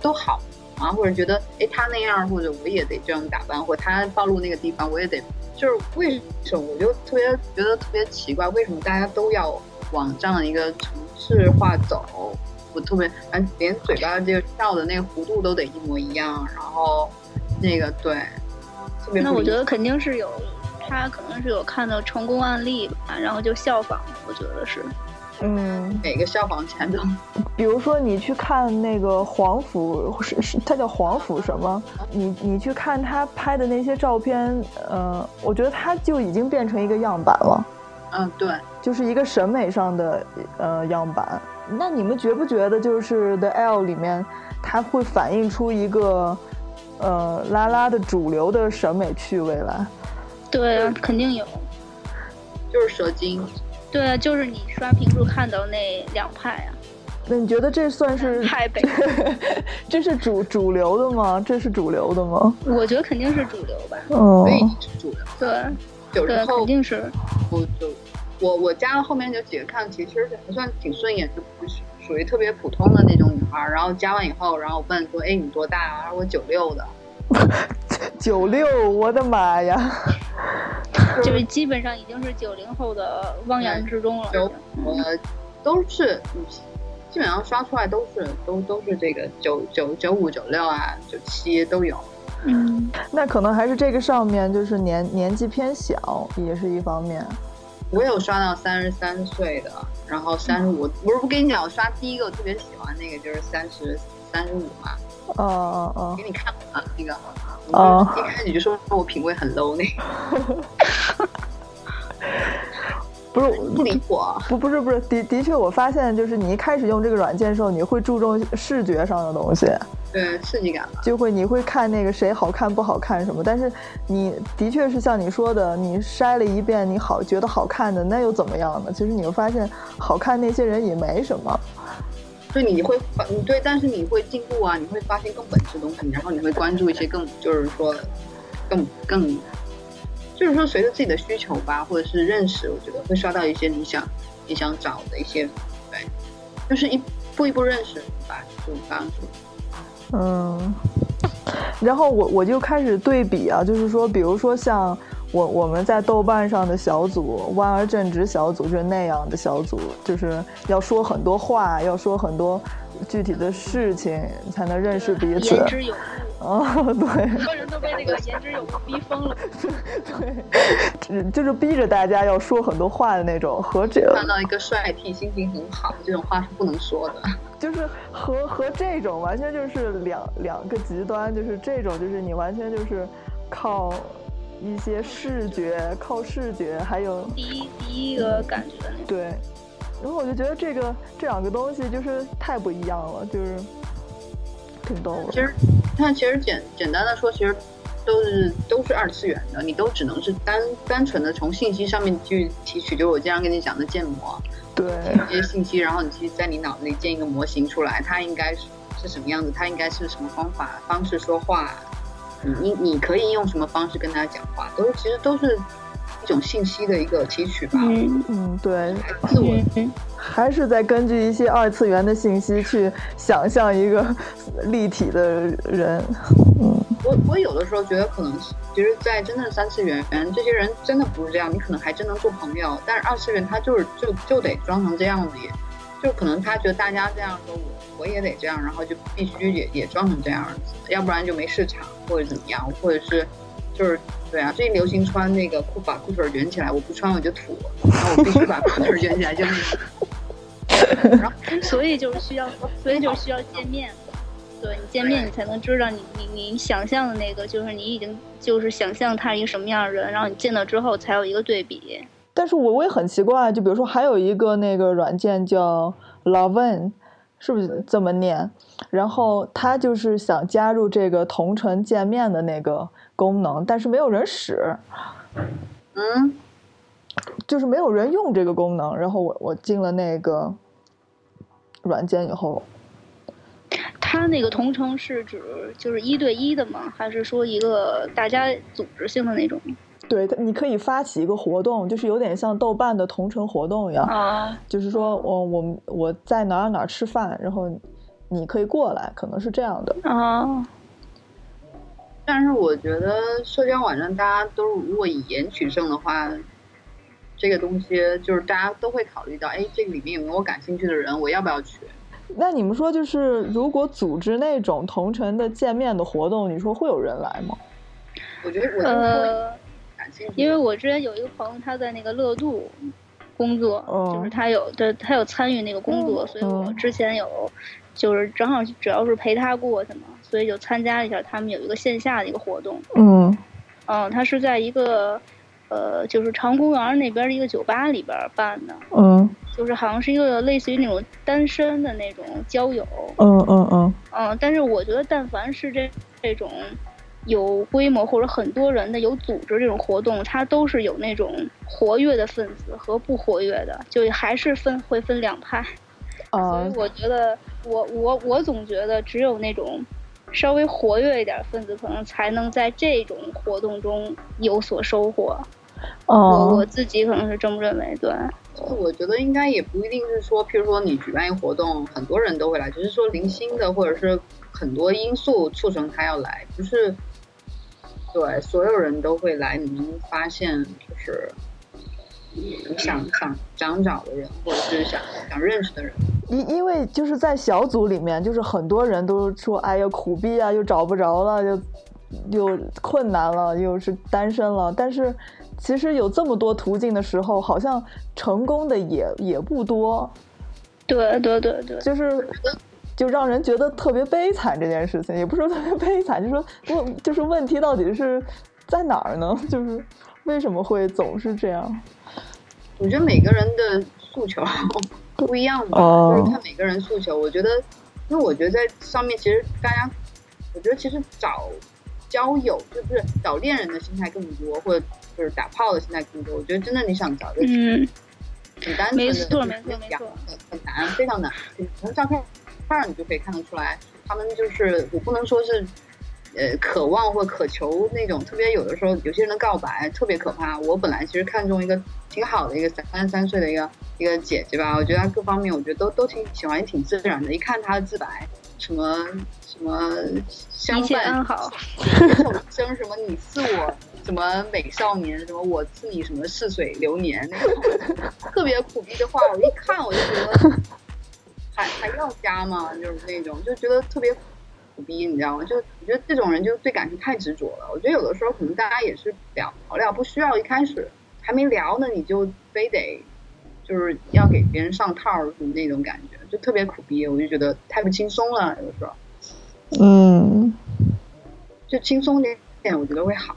都好啊？或者觉得哎他那样，或者我也得这样打扮，或者他暴露那个地方我也得，就是为什么我就特别觉得特别奇怪，为什么大家都要往这样的一个城市化走？我特别，反正连嘴巴这个笑的那个弧度都得一模一样，然后那个对，特别那我觉得肯定是有，他可能是有看到成功案例吧，然后就效仿，我觉得是。嗯，每个消防前都比如说你去看那个黄甫，是是，他叫黄甫什么？你你去看他拍的那些照片，呃，我觉得他就已经变成一个样板了。嗯对，就是一个审美上的呃样板，那你们觉不觉得就是 The L 里面，它会反映出一个呃拉拉的主流的审美趣味来？对啊，肯定有。就是蛇精，对啊，就是你刷评书看到那两派啊，那你觉得这算是 太北。这是主主流的吗？这是主流的吗？我觉得肯定是主流吧。哦所以你是主流。对对，有时候肯定是。我就我我加了后面就几个看，其实还算挺顺眼，就不是属于特别普通的那种女孩儿。然后加完以后，然后我问说：“哎，你多大啊？”我说：“我九六的。九六，我的妈呀！就是基本上已经是九零后的汪洋之中了。都是基本上刷出来都是都都是这个九九九五九六啊九七都有。嗯，那可能还是这个上面就是年年纪偏小，也是一方面。我有刷到三十三岁的，然后三十五，不是不跟你讲，我刷第一个我特别喜欢那个就是三十三十五嘛，哦哦哦给你看啊那个，哦一开始就说我品味很 low 那个，不是不理我。不不是不是的的确，我发现就是你一开始用这个软件的时候，你会注重视觉上的东西，对刺激感，就会你会看那个谁好看不好看什么。但是你的确是像你说的，你筛了一遍你好觉得好看的，那又怎么样呢？其实你会发现好看那些人也没什么。对，你会发，你对，但是你会进步啊，你会发现更本质的东西，然后你会关注一些更，就是说，更更，就是说随着自己的需求吧，或者是认识，我觉得会刷到一些你想你想找的一些，对，就是一步一步认识吧，就刚刚说。嗯，然后我我就开始对比啊，就是说，比如说像我我们在豆瓣上的小组，弯而正直小组就是那样的小组，就是要说很多话，要说很多具体的事情，才能认识彼此。言之有物，哦，对很多人都被那个言之有物逼疯了。对，就是逼着大家要说很多话的那种，和这看到一个帅 T，心情很好，这种话是不能说的。就是和和这种完全就是两两个极端，就是这种就是你完全就是靠一些视觉，靠视觉，还有第一第一个感觉。对，然后我就觉得这个这两个东西就是太不一样了，就是挺逗的。其实，它其实简简单的说，其实都是都是二次元的，你都只能是单单纯的从信息上面去提取，就是我经常跟你讲的建模，对，这些信息，然后你去在你脑子里建一个模型出来，它应该是是什么样子，它应该是什么方法方式说话，你你你可以用什么方式跟他讲话，都是其实都是一种信息的一个提取吧。嗯嗯，对，自我嗯，还是在根据一些二次元的信息去想象一个立体的人。嗯，我我有的时候觉得可能，其实，在真正的三次元，这些人真的不是这样，你可能还真能做朋友。但是二次元他就是就就得装成这样子，也就可能他觉得大家这样说，我我也得这样，然后就必须也也装成这样子，要不然就没市场或者怎么样，或者是就是对啊，最近流行穿那个裤把裤腿卷起来，我不穿我就土，然后我必须把裤腿卷起来，就那种。然 后所以就是需要，所以就是需要见面。对你见面，你才能知道你你你想象的那个，就是你已经就是想象他是一个什么样的人，然后你见到之后才有一个对比。但是我我也很奇怪，就比如说还有一个那个软件叫 Loven，是不是这么念？然后他就是想加入这个同城见面的那个功能，但是没有人使，嗯，就是没有人用这个功能。然后我我进了那个软件以后，他那个同城是指就是一对一的吗？还是说一个大家组织性的那种？对，你可以发起一个活动，就是有点像豆瓣的同城活动一样，啊，就是说我我们我在哪儿哪儿吃饭，然后你可以过来，可能是这样的。啊，但是我觉得社交网站大家都如果以言取胜的话，这个东西就是大家都会考虑到，哎，这个里面有没有我感兴趣的人，我要不要去？那你们说，就是如果组织那种同城的见面的活动，你说会有人来吗？我觉得我呃，因为我之前有一个朋友，他在那个乐度工作，哦。就是他有对他有参与那个工作，所以我之前有就是正好主要是陪他过去嘛，所以就参加了一下他们有一个线下的一个活动。嗯。嗯，他是在一个呃就是长公园那边的一个酒吧里边办的。嗯就是好像是一个类似于那种单身的那种交友，嗯嗯嗯，嗯，但是我觉得但凡是这这种有规模或者很多人的有组织这种活动，它都是有那种活跃的分子和不活跃的，就还是分会分两派。所啊以我觉得，我我我总觉得只有那种稍微活跃一点分子，可能才能在这种活动中有所收获。我哦我自己可能是这么认为，对，就是我觉得应该也不一定是说，譬如说你举办一个活动，很多人都会来，只是说零星的，或者是很多因素促成他要来，不是对所有人都会来。你能发现，就是你想想想找的人，或者是想想认识的人，因因为就是在小组里面，就是很多人都说，哎呀苦逼啊，又找不着了，又又困难了，又是单身了。但是其实有这么多途径的时候，好像成功的也也不多，对对对对，就是就让人觉得特别悲惨这件事情，也不是说特别悲惨，就说问就是问题到底是在哪儿呢？就是为什么会总是这样？我觉得每个人的诉求不一样吧，哦就是看每个人诉求。我觉得，因为我觉得在上面其实大家，我觉得其实找交友就是找恋人的心态更多，或者就是打炮的心态更多。我觉得真的你想找一个嗯，很单纯的，没错就是没错没错很很难，非常难。你从照片上你就可以看得出来，他们就是我不能说是。呃，渴望或渴求那种特别，有的时候有些人的告白特别可怕。我本来其实看中一个挺好的一个三十三岁的一个一个姐姐吧，我觉得她各方面我觉得都都挺喜欢，也挺自然的。一看她的自白，什么什么相伴安好，手生什么你似我什么美少年，什么我赐你什么似水流年那种 特别苦逼的话，我一看我就觉得还还要加吗？就是那种就觉得特别苦逼，你知道吗？就我觉得这种人就对感情太执着了。我觉得有的时候可能大家也是聊聊，不需要一开始还没聊呢，你就非得就是要给别人上套儿那种感觉，就特别苦逼。我就觉得太不轻松了，有的时候嗯，就轻松点点，我觉得会好。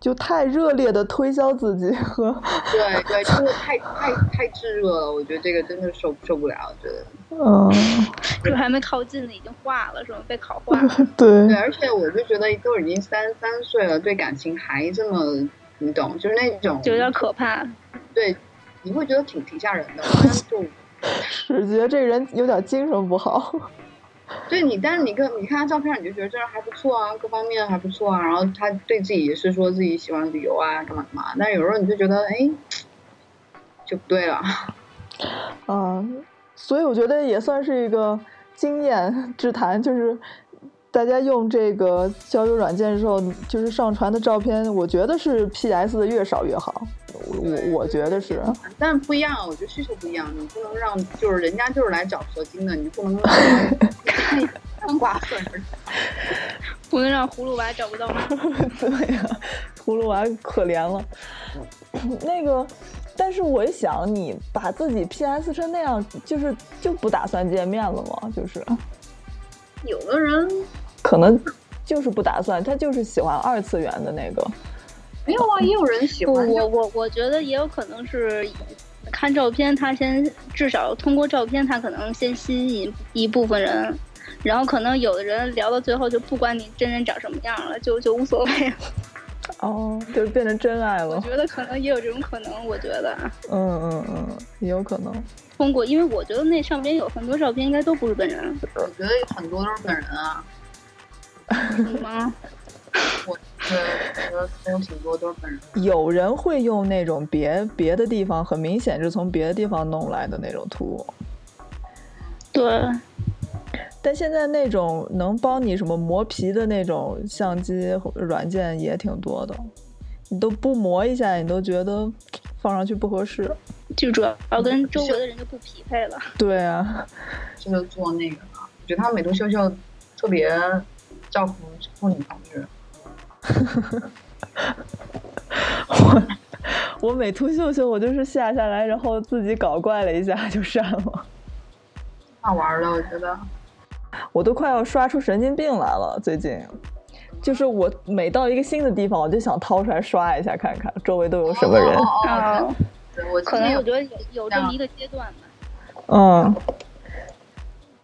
就太热烈的推销自己和对对，真 的太太太炙热了，我觉得这个真的受受不了，我觉得。嗯，就还没靠近呢，已经化了，是吗？被烤化了。对对，而且我就觉得都已经三十三岁了，对感情还这么，你懂，就是那种就有点可怕。对，你会觉得挺挺吓人的。但是就只觉得这个人有点精神不好。对你，但是你跟你看他照片，你就觉得这人还不错啊，各方面还不错啊。然后他对自己也是说自己喜欢旅游啊，干嘛干嘛。但是有时候你就觉得，哎，就不对了。啊，所以我觉得也算是一个经验之谈，就是大家用这个交友软件的时候，就是上传的照片，我觉得是 PS 的越少越好，我我我觉得是，但是不一样，我觉得需求不一样，你不能让就是人家就是来找蛇精的，你不能让他当瓜子儿。不能让葫芦娃找不到妈。对呀、葫芦娃可怜了。那个，但是我一想，你把自己 PS 成那样，就是就不打算见面了吗？就是有的人可能就是不打算，他就是喜欢二次元的那个。没有啊，也有人喜，欢。我我我觉得也有可能是看照片，他先至少通过照片，他可能先吸引一部分人，然后可能有的人聊到最后就不管你真人长什么样了，就就无所谓了。哦，就是变成真爱了。我觉得可能也有这种可能，我觉得啊嗯嗯嗯，也有可能。通过，因为我觉得那上边有很多照片应该都不是本人，我觉得很多都是本人啊，有挺多都是本人。有人会用那种别别的地方，很明显是从别的地方弄来的那种图，对，但现在那种能帮你什么磨皮的那种相机软件也挺多的，你都不磨一下，你都觉得放上去不合适。就主要跟周围的人就不匹配了。对啊，这就做那个了，我觉得他美图秀秀特别照顾妇女同志。我我美图秀秀我就是下下来，然后自己搞怪了一下就删了，好玩的，我觉得。我都快要刷出神经病来了。最近，就是我每到一个新的地方，我就想掏出来刷一下看看周围都有什么人。哦哦可能我觉得得有有这么一个阶段吧。嗯。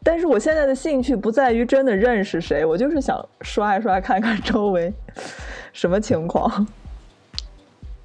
但是我现在的兴趣不在于真的认识谁，我就是想刷一刷，看看周围什么情况。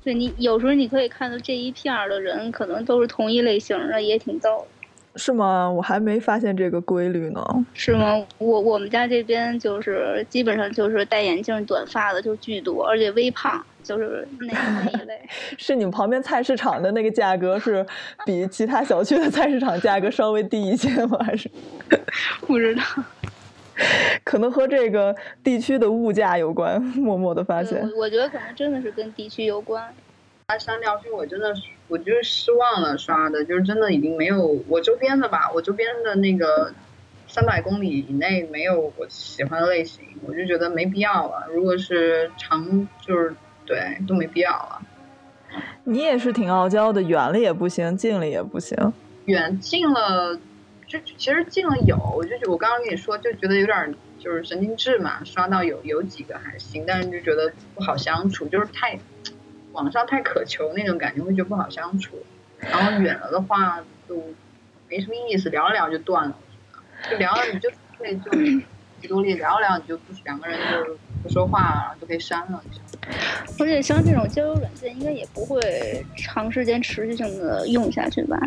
对你有时候你可以看到这一片儿的人可能都是同一类型的，也挺逗的。是吗？我还没发现这个规律呢。是吗？我我们家这边就是基本上就是戴眼镜、短发的就巨多，而且微胖，就是那那一类。是你们旁边菜市场的那个价格是比其他小区的菜市场价格稍微低一些吗？还是 不知道，可能和这个地区的物价有关？默默的发现，我我觉得可能真的是跟地区有关。他删掉是我真的，我就是失望了刷的，就是真的已经没有我周边的吧，我周边的那个三百公里以内没有我喜欢的类型，我就觉得没必要了。如果是长，就是对都没必要了。你也是挺傲娇的，远了也不行，近了也不行。远近了，就其实近了有，我就我刚刚跟你说，就觉得有点就是神经质嘛，刷到有有几个还行，但是就觉得不好相处，就是太网上太渴求那种感觉，会觉得不好相处。然后远了的话就没什么意思，聊了聊就断了，就聊了你就可以就几多力聊一聊，你就不两个人就不说话了，然后就可以删了。而且像这种交友软件，应该也不会长时间持续性的用下去吧？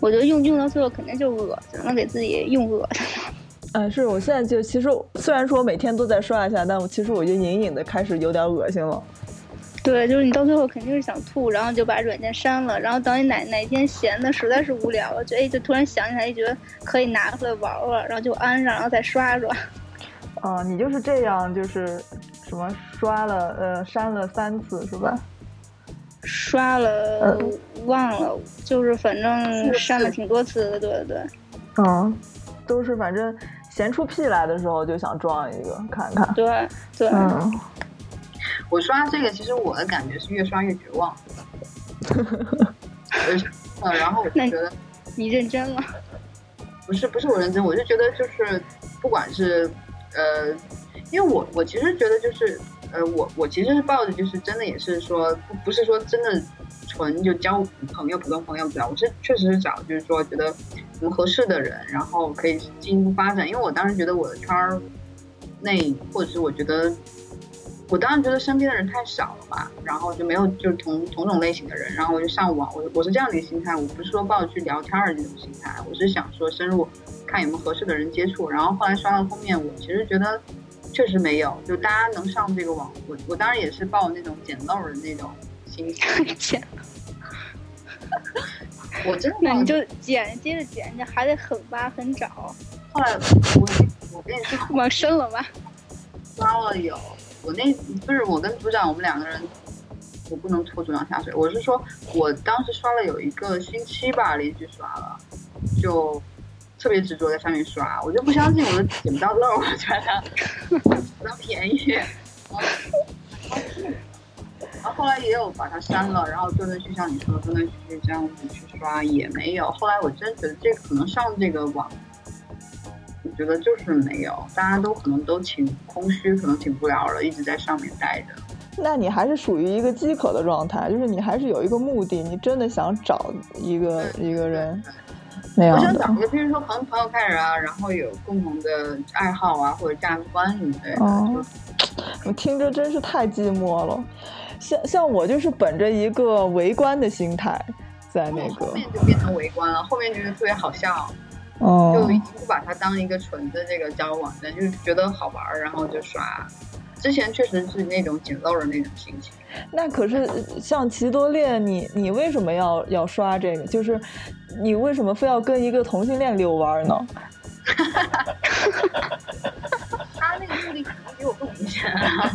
我觉得用用到最后肯定就恶心了，给自己用恶心了。嗯，是我现在就其实虽然说我每天都在刷一下，但我其实我就隐隐的开始有点恶心了。对，就是你到最后肯定是想吐，然后就把软件删了，然后等你哪哪天闲的实在是无聊了，就哎就突然想起来，觉得可以拿出来玩玩，然后就安上，然后再刷刷。啊、你就是这样，就是什么刷了呃删了三次是吧？刷了忘了，就是反正删了挺多次的，对对对。嗯，都是反正闲出屁来的时候就想装一个看看。对对，嗯，我刷这个，其实我的感觉是越刷越绝望。呃，然后我就觉得你认真了。不是不是我认真，我就觉得就是不管是呃，因为我我其实觉得就是呃，我我其实是抱着就是真的也是说不不是说真的纯就交朋友普通朋友不知道，我是确实是找就是说觉得什么合适的人，然后可以进一步发展，因为我当时觉得我的圈儿内或者是我觉得。我当时觉得身边的人太少了吧，然后就没有就是同同种类型的人，然后我就上网，我我是这样的一个心态，我不是说抱着去聊天儿的这种心态，我是想说深入看有没有合适的人接触，然后后来刷到后面，我其实觉得确实没有，就大家能上这个网，我我当然也是抱那种捡漏儿的那种心态，捡，我真的那你就捡，接着捡，你还得狠挖狠找，后来我我跟你说，往深了挖。刷了有，我那不是我跟组长我们两个人，我不能拖组长下水。我是说，我当时刷了有一个星期吧，连续刷了，就特别执着在上面刷，我就不相信我都捡不到漏，我觉得不到便宜。然后后来也有把它删了，然后断断续像你说的断断续续这样子去刷也没有。后来我真觉得这可能上这个网。我觉得就是没有，大家都可能都挺空虚，可能挺无聊的，一直在上面待着。那你还是属于一个饥渴的状态，就是你还是有一个目的，你真的想找一个一个人那样我想找。一个，比如说朋朋友开始啊，然后有共同的爱好啊，或者价值观什么的。哦我听着真是太寂寞了。像像我就是本着一个围观的心态，在那个后面就变成围观了，后面就是特别好笑，就哦已经不把它当一个纯的这个交友网站，就是觉得好玩儿，然后就刷。之前确实是那种捡漏的那种心情。那可是像奇多恋，你你为什么要要刷这个？就是你为什么非要跟一个同性恋遛弯儿呢？他那个目的可能比我更明显、啊。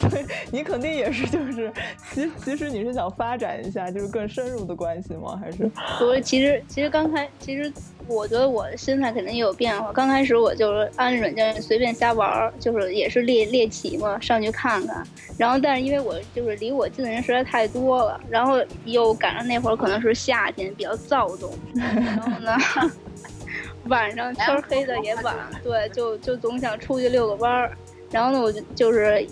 你肯定也是，就是其其实你是想发展一下，就是更深入的关系吗？还是不，其实其实刚开，其实我觉得我的心态肯定也有变化。刚开始我就是安软件随便瞎玩，就是也是猎猎奇嘛，上去看看。然后，但是因为我就是离我近的人实在太多了，然后又赶上那会儿可能是夏天，比较躁动，然后呢，晚上天黑的也晚，对，就就总想出去遛个弯儿。然后呢，我就就是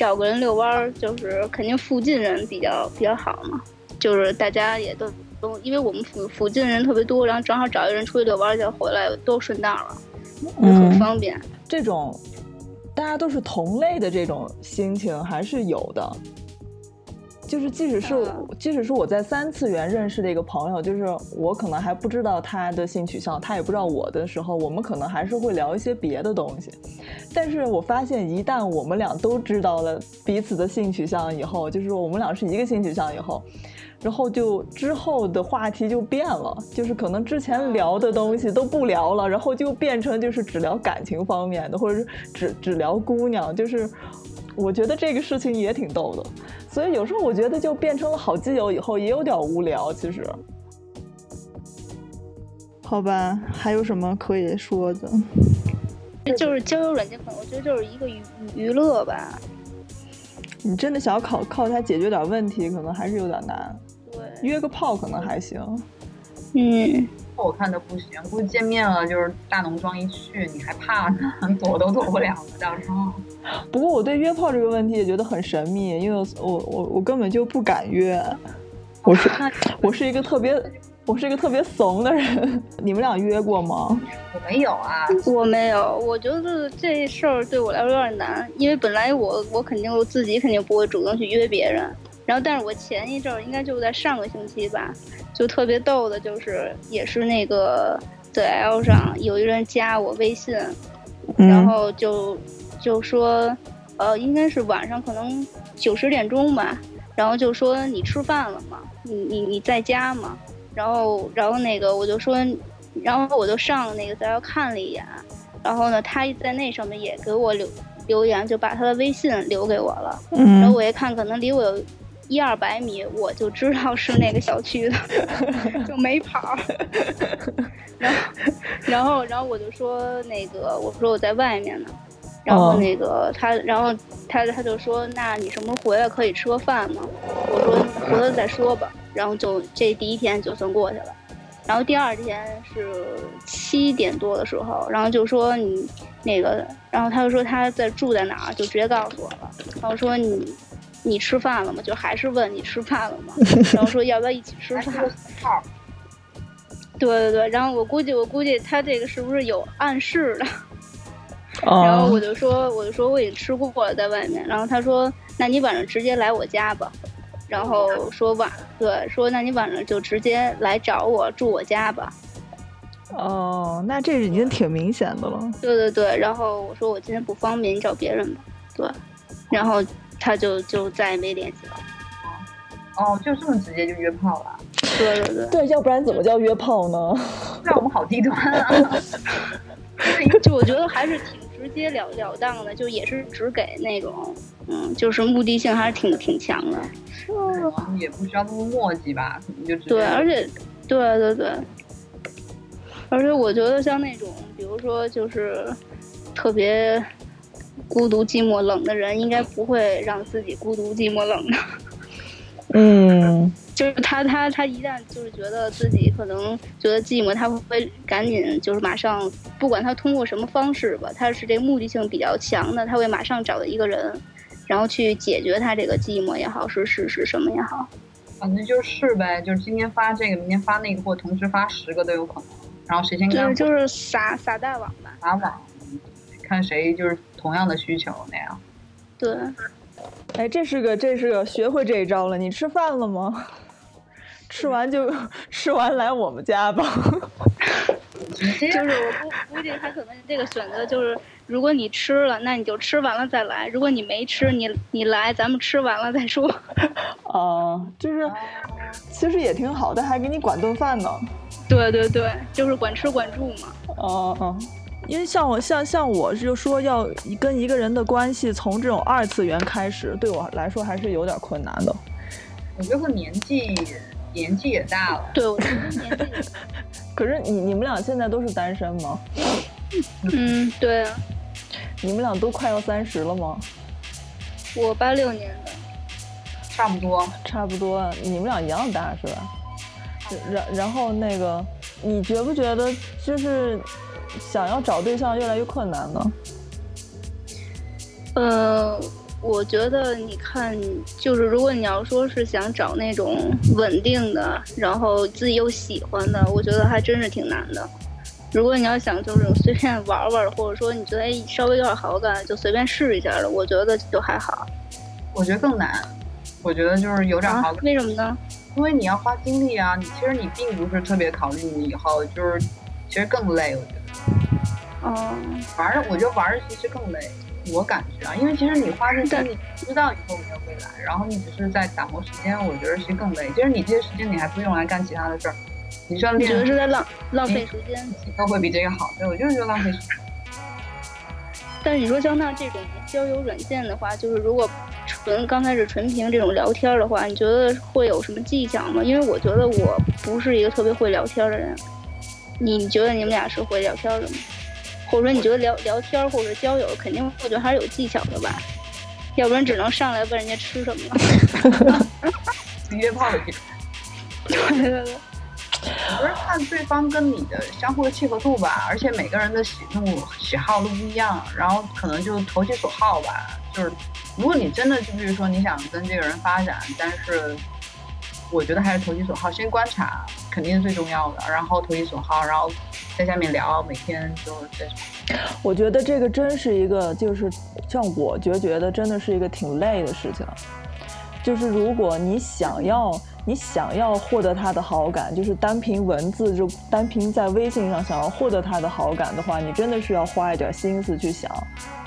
找个人遛弯儿，就是肯定附近人比较比较好嘛。就是大家也都都，因为我们附附近人特别多，然后正好找一个人出去遛弯儿去，回来都顺道了，就很方便。这种大家都是同类的这种心情还是有的。就是即使是、嗯即使是我在三次元认识的一个朋友，就是我可能还不知道他的性取向，他也不知道我的时候，我们可能还是会聊一些别的东西。但是我发现，一旦我们俩都知道了彼此的性取向以后，就是我们俩是一个性取向以后，然后就之后的话题就变了，就是可能之前聊的东西都不聊了，然后就变成就是只聊感情方面的，或者是只只聊姑娘，就是我觉得这个事情也挺逗的。所以有时候我觉得就变成了好基友以后也有点无聊，其实。好吧，还有什么可以说的？就是交友软件，可能我觉得就是一个娱娱乐吧。你真的想要靠靠它解决点问题，可能还是有点难。对，约个炮可能还行。嗯，我看都不行，估计见面了就是大浓妆一去，你还怕呢，躲都躲不了了，到时候。不过我对约炮这个问题也觉得很神秘，因为我我我我根本就不敢约。我是我是一个特别我是一个特别怂的人。你们俩约过吗？我没有啊，我没有，我觉得这事儿对我来说有点难，因为本来我我肯定我自己肯定不会主动去约别人，然后但是我前一阵儿应该就在上个星期吧，就特别逗的，就是也是那个在 L 上有一人加我微信，然嗯后就就说，呃，应该是晚上可能九十点钟吧，然后就说你吃饭了吗？你你你在家吗？然后然后那个我就说，然后我就上那个咱要看了一眼，然后呢他在那上面也给我留留言，就把他的微信留给我了，然后嗯我一看可能离我有。一二百米，我就知道是那个小区的，就没跑。然后，然后，然后我就说那个，我说我在外面呢。然后哦那个他，然后他他就说，那你什么时候回来可以吃个饭吗？我说回头再说吧。然后就这第一天就算过去了。然后第二天是七点多的时候，然后就说你那个，然后他就说他在住在哪儿，就直接告诉我了。然后说你你吃饭了吗？就还是问你吃饭了吗？然后说要不要一起吃饭？对对对，然后我估计我估计他这个是不是有暗示的？哦。然后我就说我就说我已经吃过了在外面，然后他说那你晚上直接来我家吧，然后说晚对说那你晚上就直接来找我住我家吧，哦，那这已经挺明显的了。对对对，然后我说我今天不方便，你找别人吧，对，然后他就就再也没联系了，哦，就这么直接就约炮了，对对对。对，要不然怎么叫约炮呢？那我们好低端啊！就我觉得还是挺直截了了当的，就也是只给那种，嗯，就是目的性还是挺挺强的。也不需要那么磨叽吧，可能就对，而且，对对对，而且我觉得像那种，比如说就是特别孤独、寂寞、冷的人，应该不会让自己孤独、寂寞、冷的。嗯，就是他他他一旦就是觉得自己可能觉得寂寞，他会赶紧就是马上，不管他通过什么方式吧，他是这个目的性比较强的，他会马上找到一个人，然后去解决他这个寂寞也好，是是是什么也好。反正就是呗，就是今天发这个，明天发那个，或同时发十个都有可能。然后谁先干就是就是撒撒大网吧，撒网，看谁就是同样的需求那样。对。哎，这是个这是个学会这一招了。你吃饭了吗？吃完就吃完来我们家吧。就是我估估计他可能这个选择就是，如果你吃了，那你就吃完了再来；如果你没吃，你你来，咱们吃完了再说。啊、就是其实也挺好的，还给你管顿饭呢。对对对，就是管吃管住嘛。哦、哦，因为像我像像我就说要跟一个人的关系从这种二次元开始，对我来说还是有点困难的。我觉得年纪年纪也大了，对，我觉得年纪，可是你你们俩现在都是单身吗？嗯，对啊，你们俩都快要三十了吗？我八六年的，差不多。差不多，你们俩一样大是吧？然然后那个，你觉不觉得就是想要找对象越来越困难呢？呃，我觉得你看，就是如果你要说是想找那种稳定的，然后自己又喜欢的，我觉得还真是挺难的。如果你要想就是随便玩玩，或者说你觉得哎稍微有点好感，就随便试一下的，我觉得就还好。我觉得更难。我觉得就是有点啊好感，？为什么呢？因为你要花精力啊，你其实你并不是特别考虑你以后，就是其实更累。我觉得哦，玩儿，我觉得玩儿其实更累，我感觉啊，因为其实你花这精力，不知道以后有没有未来，然后你只是在打磨时间，我觉得其实更累。其实你这些时间你还不用来干其他的事儿，你说 你觉得是在浪浪费时间？都会比这个好。对，我就是觉得浪费时间。但是你说像那这种交友软件的话，就是如果纯刚开始纯凭这种聊天的话，你觉得会有什么技巧吗？因为我觉得我不是一个特别会聊天的人。你觉得你们俩是会聊天的吗？或者说你觉得聊聊天或者交友，肯定我觉得还是有技巧的吧？要不然只能上来问人家吃什么了。约炮的这种，对对对，不是看对方跟你的相互的契合度吧，而且每个人的喜怒喜好都不一样，然后可能就投其所好吧。就是如果你真的就比如说你想跟这个人发展，但是我觉得还是投其所好，先观察肯定是最重要的，然后投其所好，然后在下面聊，每天就是这种。我觉得这个真是一个，就是像我就觉得真的是一个挺累的事情。就是如果你想要，你想要获得他的好感，就是单凭文字就单凭在微信上想要获得他的好感的话，你真的是要花一点心思去想，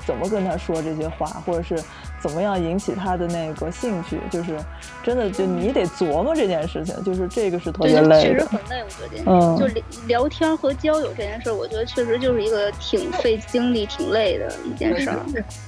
怎么跟他说这些话，或者是怎么样引起他的那个兴趣。就是真的，就你得琢磨这件事情，就是这个是特，别累的。确实很累，我觉得。嗯就聊聊天和交友这件事儿，我觉得确实就是一个挺费精力、挺累的一件事儿。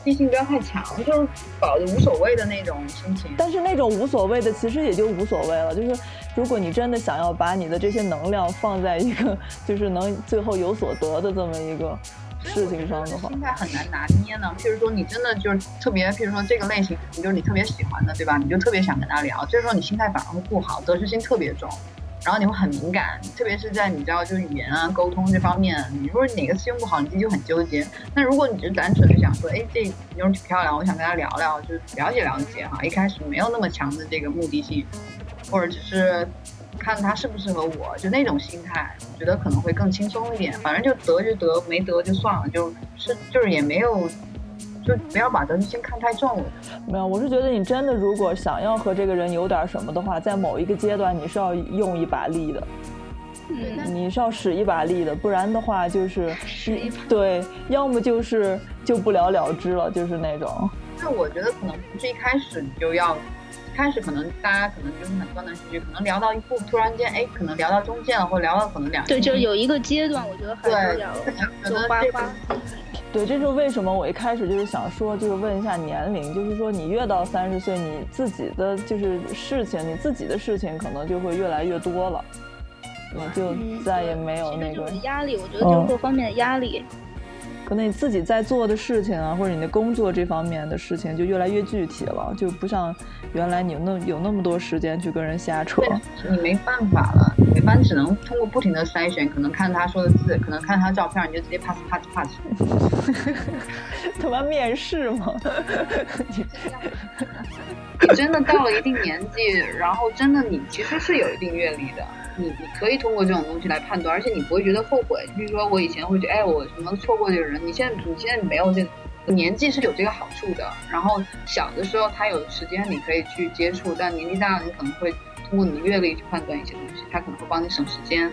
异性不要太强，就是保着无所谓的那种心情。但是那种无所谓的，其实也就无所谓了。就是如果你真的想要把你的这些能量放在一个就是能最后有所得的这么一个事情上的话，心态很难拿捏呢。譬如说，你真的就是特别，譬如说这个类型，你就是你特别喜欢的，对吧？你就特别想跟他聊，这时候你心态反而会不好，得失心特别重，然后你会很敏感，特别是在你知道就是语言啊、沟通这方面，你如果哪个词用不好，你自己就很纠结。那如果你只是单纯的想说，哎，这妞挺漂亮，我想跟她聊聊，就是了解了解哈，一开始没有那么强的这个目的性，或者只是。看他适不适合我，就那种心态，我觉得可能会更轻松一点。反正就得就得，没得就算了，就是就是也没有，就不要把得失心看太重了。没有，我是觉得你真的如果想要和这个人有点什么的话，在某一个阶段你是要用一把力的，嗯，你是要使一把力的，不然的话就是使一把对，要么就是就不了了之了，就是那种。那我觉得可能不是一开始你就要，一开始可能大家可能就是很断断续续，可能聊到一步，突然间哎，可能聊到中间了，或聊到可能两对，就有一个阶段，我觉得还是对要觉就花花。对，这就是为什么我一开始就是想说，就是问一下年龄，就是说你越到三十岁，你自己的就是事情，你自己的事情可能就会越来越多了，你就嗯再也没有那个压力，我觉得就是各方面的压力。可能你自己在做的事情啊，或者你的工作这方面的事情就越来越具体了，就不像原来你有那有那么多时间去跟人瞎扯。你没办法了，没办法，只能通过不停的筛选，可能看他说的字，可能看他照片，你就直接 pass pass pass。他妈面试吗？你真的到了一定年纪，然后真的你其实是有一定阅历的，你你可以通过这种东西来判断，而且你不会觉得后悔。比如说我以前会觉得，哎，我什么错过这个人，你现在你现在没有这个。年纪是有这个好处的，然后小的时候他有时间你可以去接触，但年纪大了你可能会通过你的阅历去判断一些东西，他可能会帮你省时间。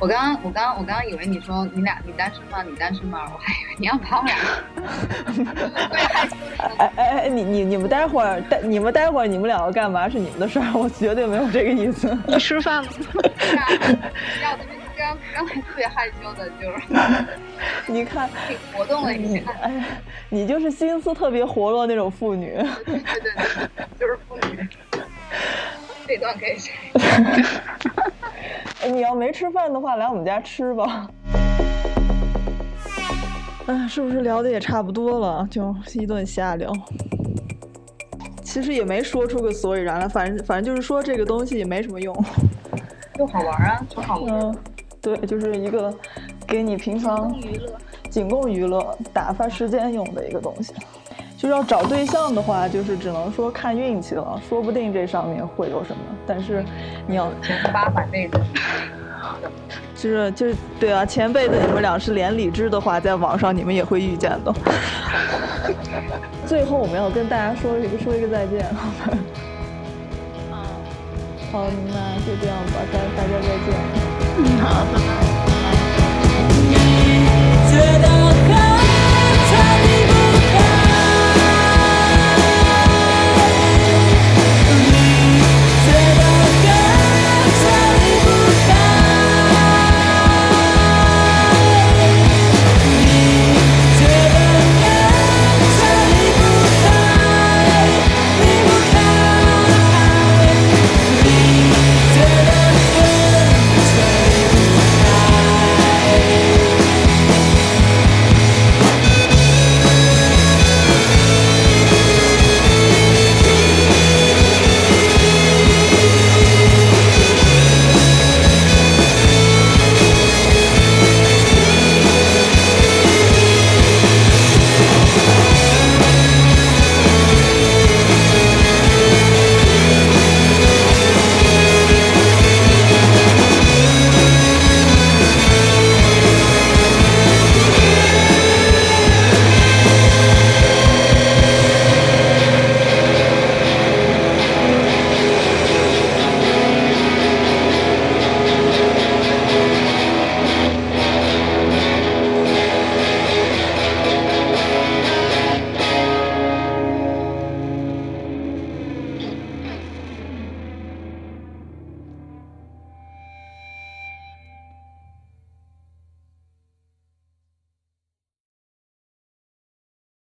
我刚刚我刚刚我刚刚以为你说你俩你单身吗？你单身吗？我还以为你要把我俩 对害羞的哎哎哎，你你你们待会儿待你们待会儿你们两个干嘛是你们的事儿，我绝对没有这个意思。你吃饭了 吗？要特别刚刚才特别害羞的，就是 你看，挺活动了一你下，哎，你就是心思特别活络那种妇女。对对对对，就是妇女。这段可以删。哎你要没吃饭的话，来我们家吃吧。哎，是不是聊的也差不多了？就一顿瞎聊。其实也没说出个所以然来，反正反正就是说这个东西也没什么用。就好玩啊，挺好玩。嗯，对，就是一个给你平常娱乐。仅供娱乐、打发时间用的一个东西。就是要找对象的话，就是只能说看运气了，说不定这上面会有什么。但是你要前八百那种，就是就是对啊，前辈子你们俩是连理智的话，在网上你们也会遇见的。最后我们要跟大家说一个说一个再见，好吧？好，那就这样吧，大大家再见。嗯，好，拜拜。觉得